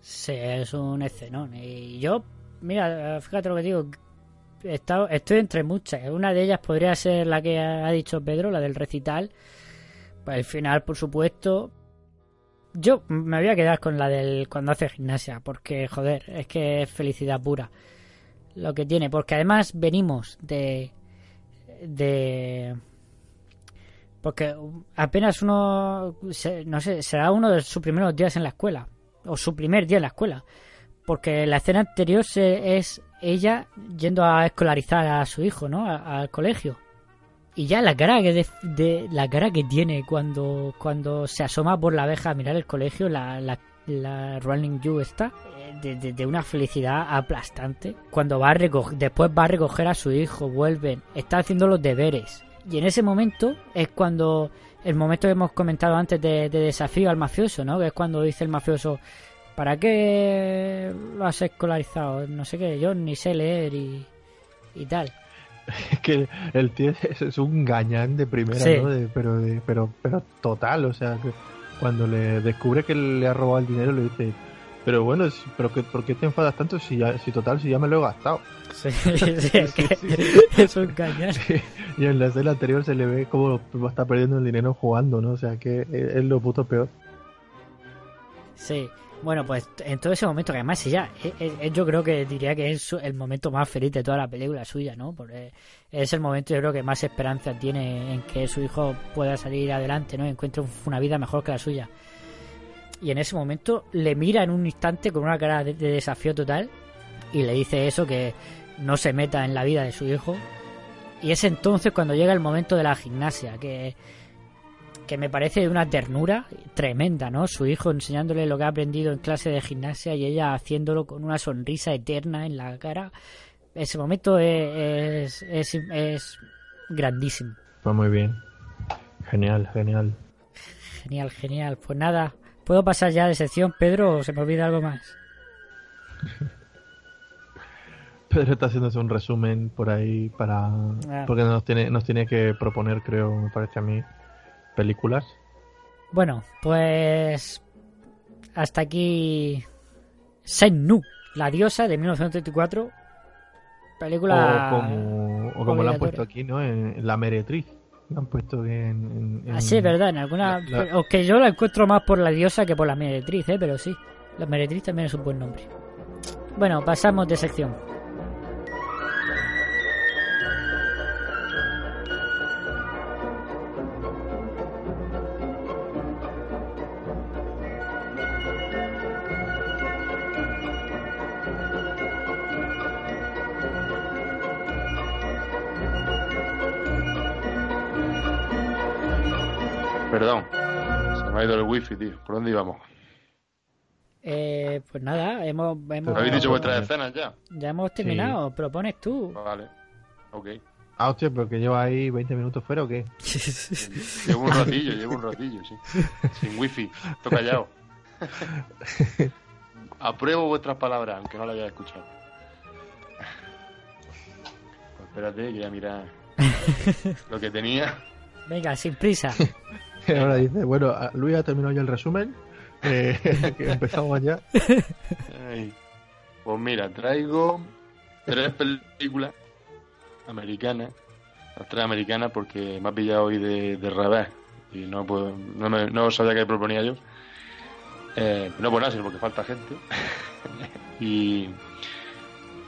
Sí, es un escenón. Y yo, mira, fíjate lo que digo, estoy entre muchas. Una de ellas podría ser la que ha dicho Pedro, la del recital. Pues el final, por supuesto, yo me voy a quedar con la del cuando hace gimnasia, porque joder, es que es felicidad pura lo que tiene, porque además venimos de de porque apenas uno no sé, será uno de sus primeros días en la escuela o su primer día en la escuela, porque la escena anterior es ella yendo a escolarizar a su hijo, ¿no? al colegio Y ya la cara que de, la cara que tiene cuando cuando se asoma por la abeja a mirar el colegio, la, la, la Running You está eh, de, de- de una felicidad aplastante. Cuando va a recoger, después va a recoger a su hijo, vuelven, está haciendo los deberes. Y en ese momento es cuando el momento que hemos comentado antes de, de desafío al mafioso, ¿no? Que es cuando dice el mafioso, ¿para qué lo has escolarizado? No sé qué, yo ni sé leer y, y tal. Es que el tío es, es un gañán de primera, Sí. ¿no? De- pero, de, pero, pero total, o sea, que cuando le descubre que le ha robado el dinero, le dice, pero bueno, pero que, ¿por qué te enfadas tanto si, ya, si total, si ya me lo he gastado? Sí, sí, es que es un gañán. Y en la escena anterior se le ve como está perdiendo el dinero jugando, ¿no? O sea, que es lo puto peor. Sí, bueno, pues en todo ese momento, que además ella, eh, eh, yo creo que diría que es el momento más feliz de toda la película suya, ¿no? Porque es el momento, yo creo que más esperanza tiene en que su hijo pueda salir adelante, ¿no? Encuentre un- una vida mejor que la suya. Y en ese momento le mira en un instante con una cara de desafío total y le dice eso, que no se meta en la vida de su hijo. Y es entonces cuando llega el momento de la gimnasia, que que me parece de una ternura tremenda, ¿no? Su hijo enseñándole lo que ha aprendido en clase de gimnasia y ella haciéndolo con una sonrisa eterna en la cara. Ese momento es, es, es, es grandísimo. Pues muy bien. Genial, genial. Genial, genial. Pues nada, ¿puedo pasar ya de sección, Pedro, o se me olvida algo más? Pedro está haciéndose un resumen por ahí para... Ah. Porque nos tiene, nos tiene que proponer, creo, me parece a mí, películas. Bueno, pues hasta aquí Sennu, la diosa de 1934. Película O como, o como la han puesto aquí, ¿no? En, La Meretriz. La han puesto en... en- en- Ah, sí, verdad, en alguna... La- la- Aunque yo la encuentro más por la diosa que por la meretriz, ¿eh? Pero sí, la meretriz también es un buen nombre. Bueno, pasamos de sección. Ha ido el wifi, tío. ¿Por dónde íbamos? Eh, pues nada, hemos, hemos ¿Habéis dicho vuestras escenas ya? ya hemos terminado. Propones tú. Vale. Ok. Ah, hostia, pero que lleva ahí 20 minutos fuera o qué? Llevo un ratillo, llevo un ratillo, sí. Sin wifi. Estoy callado. Apruebo vuestras palabras, aunque no las haya escuchado. Pues espérate, que voy a mirar lo que tenía. Venga, sin prisa. Ahora dice, bueno, Luis ha terminado ya el resumen. eh, empezamos ya. Pues mira, traigo tres películas americanas. Las tres americanas porque me ha pillado hoy de, de. Y no puedo, no, me- no sabía qué proponía yo. Eh, no por nada, porque falta gente. y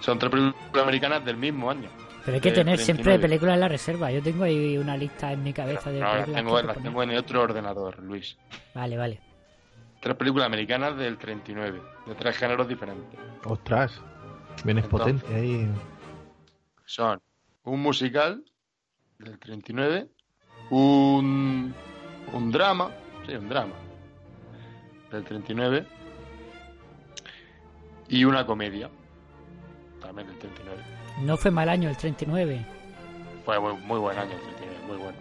son tres películas americanas del mismo año. Pero hay que del tener siempre 39. películas en la reserva. Yo tengo ahí una lista en mi cabeza de No, las películas. tengo, que las tengo en el otro ordenador, Luis. Vale, vale. Tres películas americanas del 39, de tres géneros diferentes. Ostras, vienes Entonces. potente ahí. son un musical del 39, un, un drama, sí, un drama del 39 y una comedia también del 39. No fue mal año el 39. Fue muy, muy buen año el 39, muy bueno.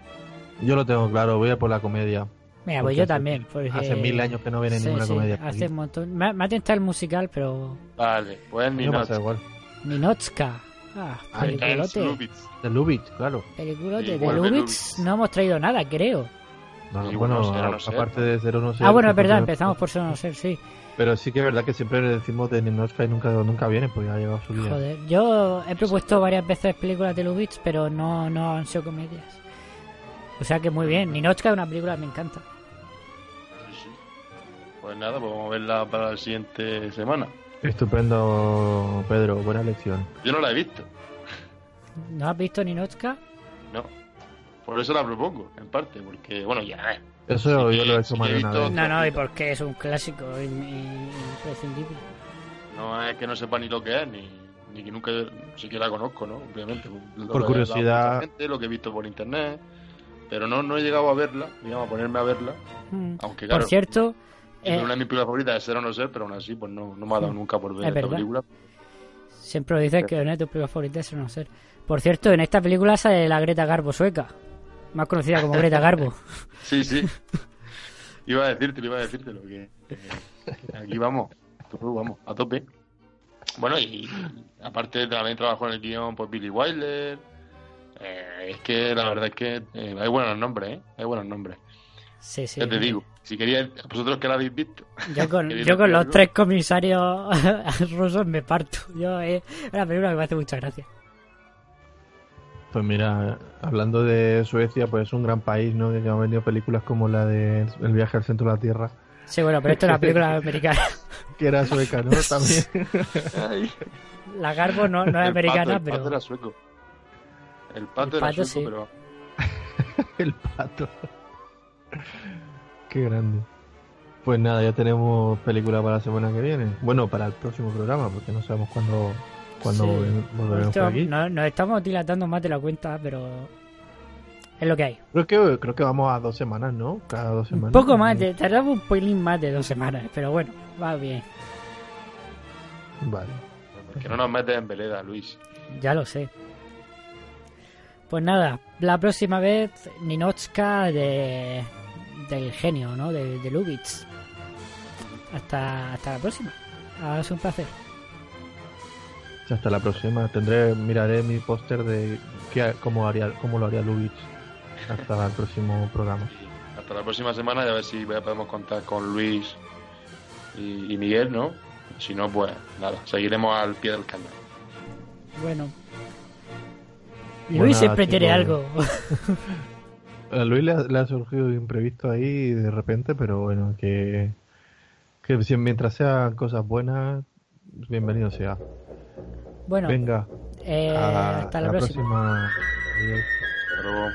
Yo lo tengo claro, voy a por la comedia. Mira, pues yo hace- también. Porque... Hace mil años que no viene Sí, ninguna sí, comedia. Hace aquí. un montón. Me, ha- me ha tentado el musical, pero. Vale, pues igual. Ninotska. Ah, Ah, peliculote. De Lubitsch, claro. Peliculote. De de Lubitsch. no hemos traído nada, creo. No, bueno, no ser. aparte de ser o no ser. Ah, bueno, es verdad, no- empezamos por ser o no ser, sí. Pero sí que es verdad que siempre le decimos de Ninochka y nunca, nunca viene, porque ha llegado su día. Joder, yo he propuesto varias veces películas de Lubitsch, pero no, no han sido comedias. O sea que muy bien. Ninochka es una película que me encanta. Sí. Pues nada, pues vamos a verla para la siguiente semana. Estupendo, Pedro, buena lección. Yo no la he visto, ¿No has visto Ninochka? no. Por eso la propongo, en parte, porque, bueno, ya, Eso Sí, yo lo he hecho sí más de una vez. No, no, y porque es un clásico imprescindible. no es que no sepa ni lo que es, ni, ni que nunca siquiera conozco, ¿no? Obviamente. Lo Por curiosidad- gente, lo que he visto por internet, pero no, no he llegado a verla, digamos, a ponerme a verla. Mm. Aunque, Por claro, cierto, es eh, una de mis películas favoritas es ser o no ser, pero aún así, pues no, no me ha dado nunca por ver Es esta verdad. película. siempre dices que una de tus películas favoritas es no ser. Por cierto, en esta película sale la Greta Garbo sueca, más conocida como Greta Garbo. Sí, sí. iba a decirte, iba a decirte lo que, que aquí vamos, vamos, a tope. Bueno, y aparte también trabajó en el guion por Billy Wilder. Eh, es que la verdad es que eh, hay buenos nombres, ¿eh? Hay buenos nombres. Sí, sí. Ya te digo, si queríais, vosotros que la habéis visto. Yo con, ¿queréis yo con los tres comisarios rusos me parto. Yo, eh, es una película que me hace mucha gracia. Pues mira, hablando de Suecia, pues es un gran país, ¿no? Que han venido películas como la de El viaje al centro de la Tierra, Sí, bueno, pero esto es una película americana. que era sueca, ¿no? También. La Garbo no, no es El americana, pato, el pero... pato era sueco. El pato El era sueco, sí. pero El pato. Qué grande. Pues nada, ya tenemos película para la semana que viene. Bueno, para el próximo programa, porque no sabemos cuándo, cuándo Sí. volve- volveremos Esto- por aquí. no- nos estamos dilatando más de la cuenta, pero es lo que hay. Creo que creo que vamos a dos semanas, ¿no? Cada dos Un semanas. poco más, de, tardamos un pelín más de dos semanas, pero bueno, va bien, Vale. que no nos metes en veleda, Luis. ya lo sé. Pues nada, la próxima vez Ninochka de del genio, ¿no? De, de Lubitsch. Hasta, hasta la próxima. Ha sido un placer. Hasta la próxima. Tendré, miraré mi póster de qué, cómo haría, cómo lo haría Lubitsch. Hasta el próximo programa. Hasta la próxima semana y a ver si podemos contar con Luis y, y Miguel, ¿no? Si no, pues nada, seguiremos al pie del cañón. Bueno. Luis siempre chicos. tiene algo. A Luis le ha, le ha surgido imprevisto ahí de repente, pero bueno, que, que si- mientras sean cosas buenas, bienvenido sea. Bueno, Venga, eh, a- hasta la, próxima. Adiós. Hasta luego.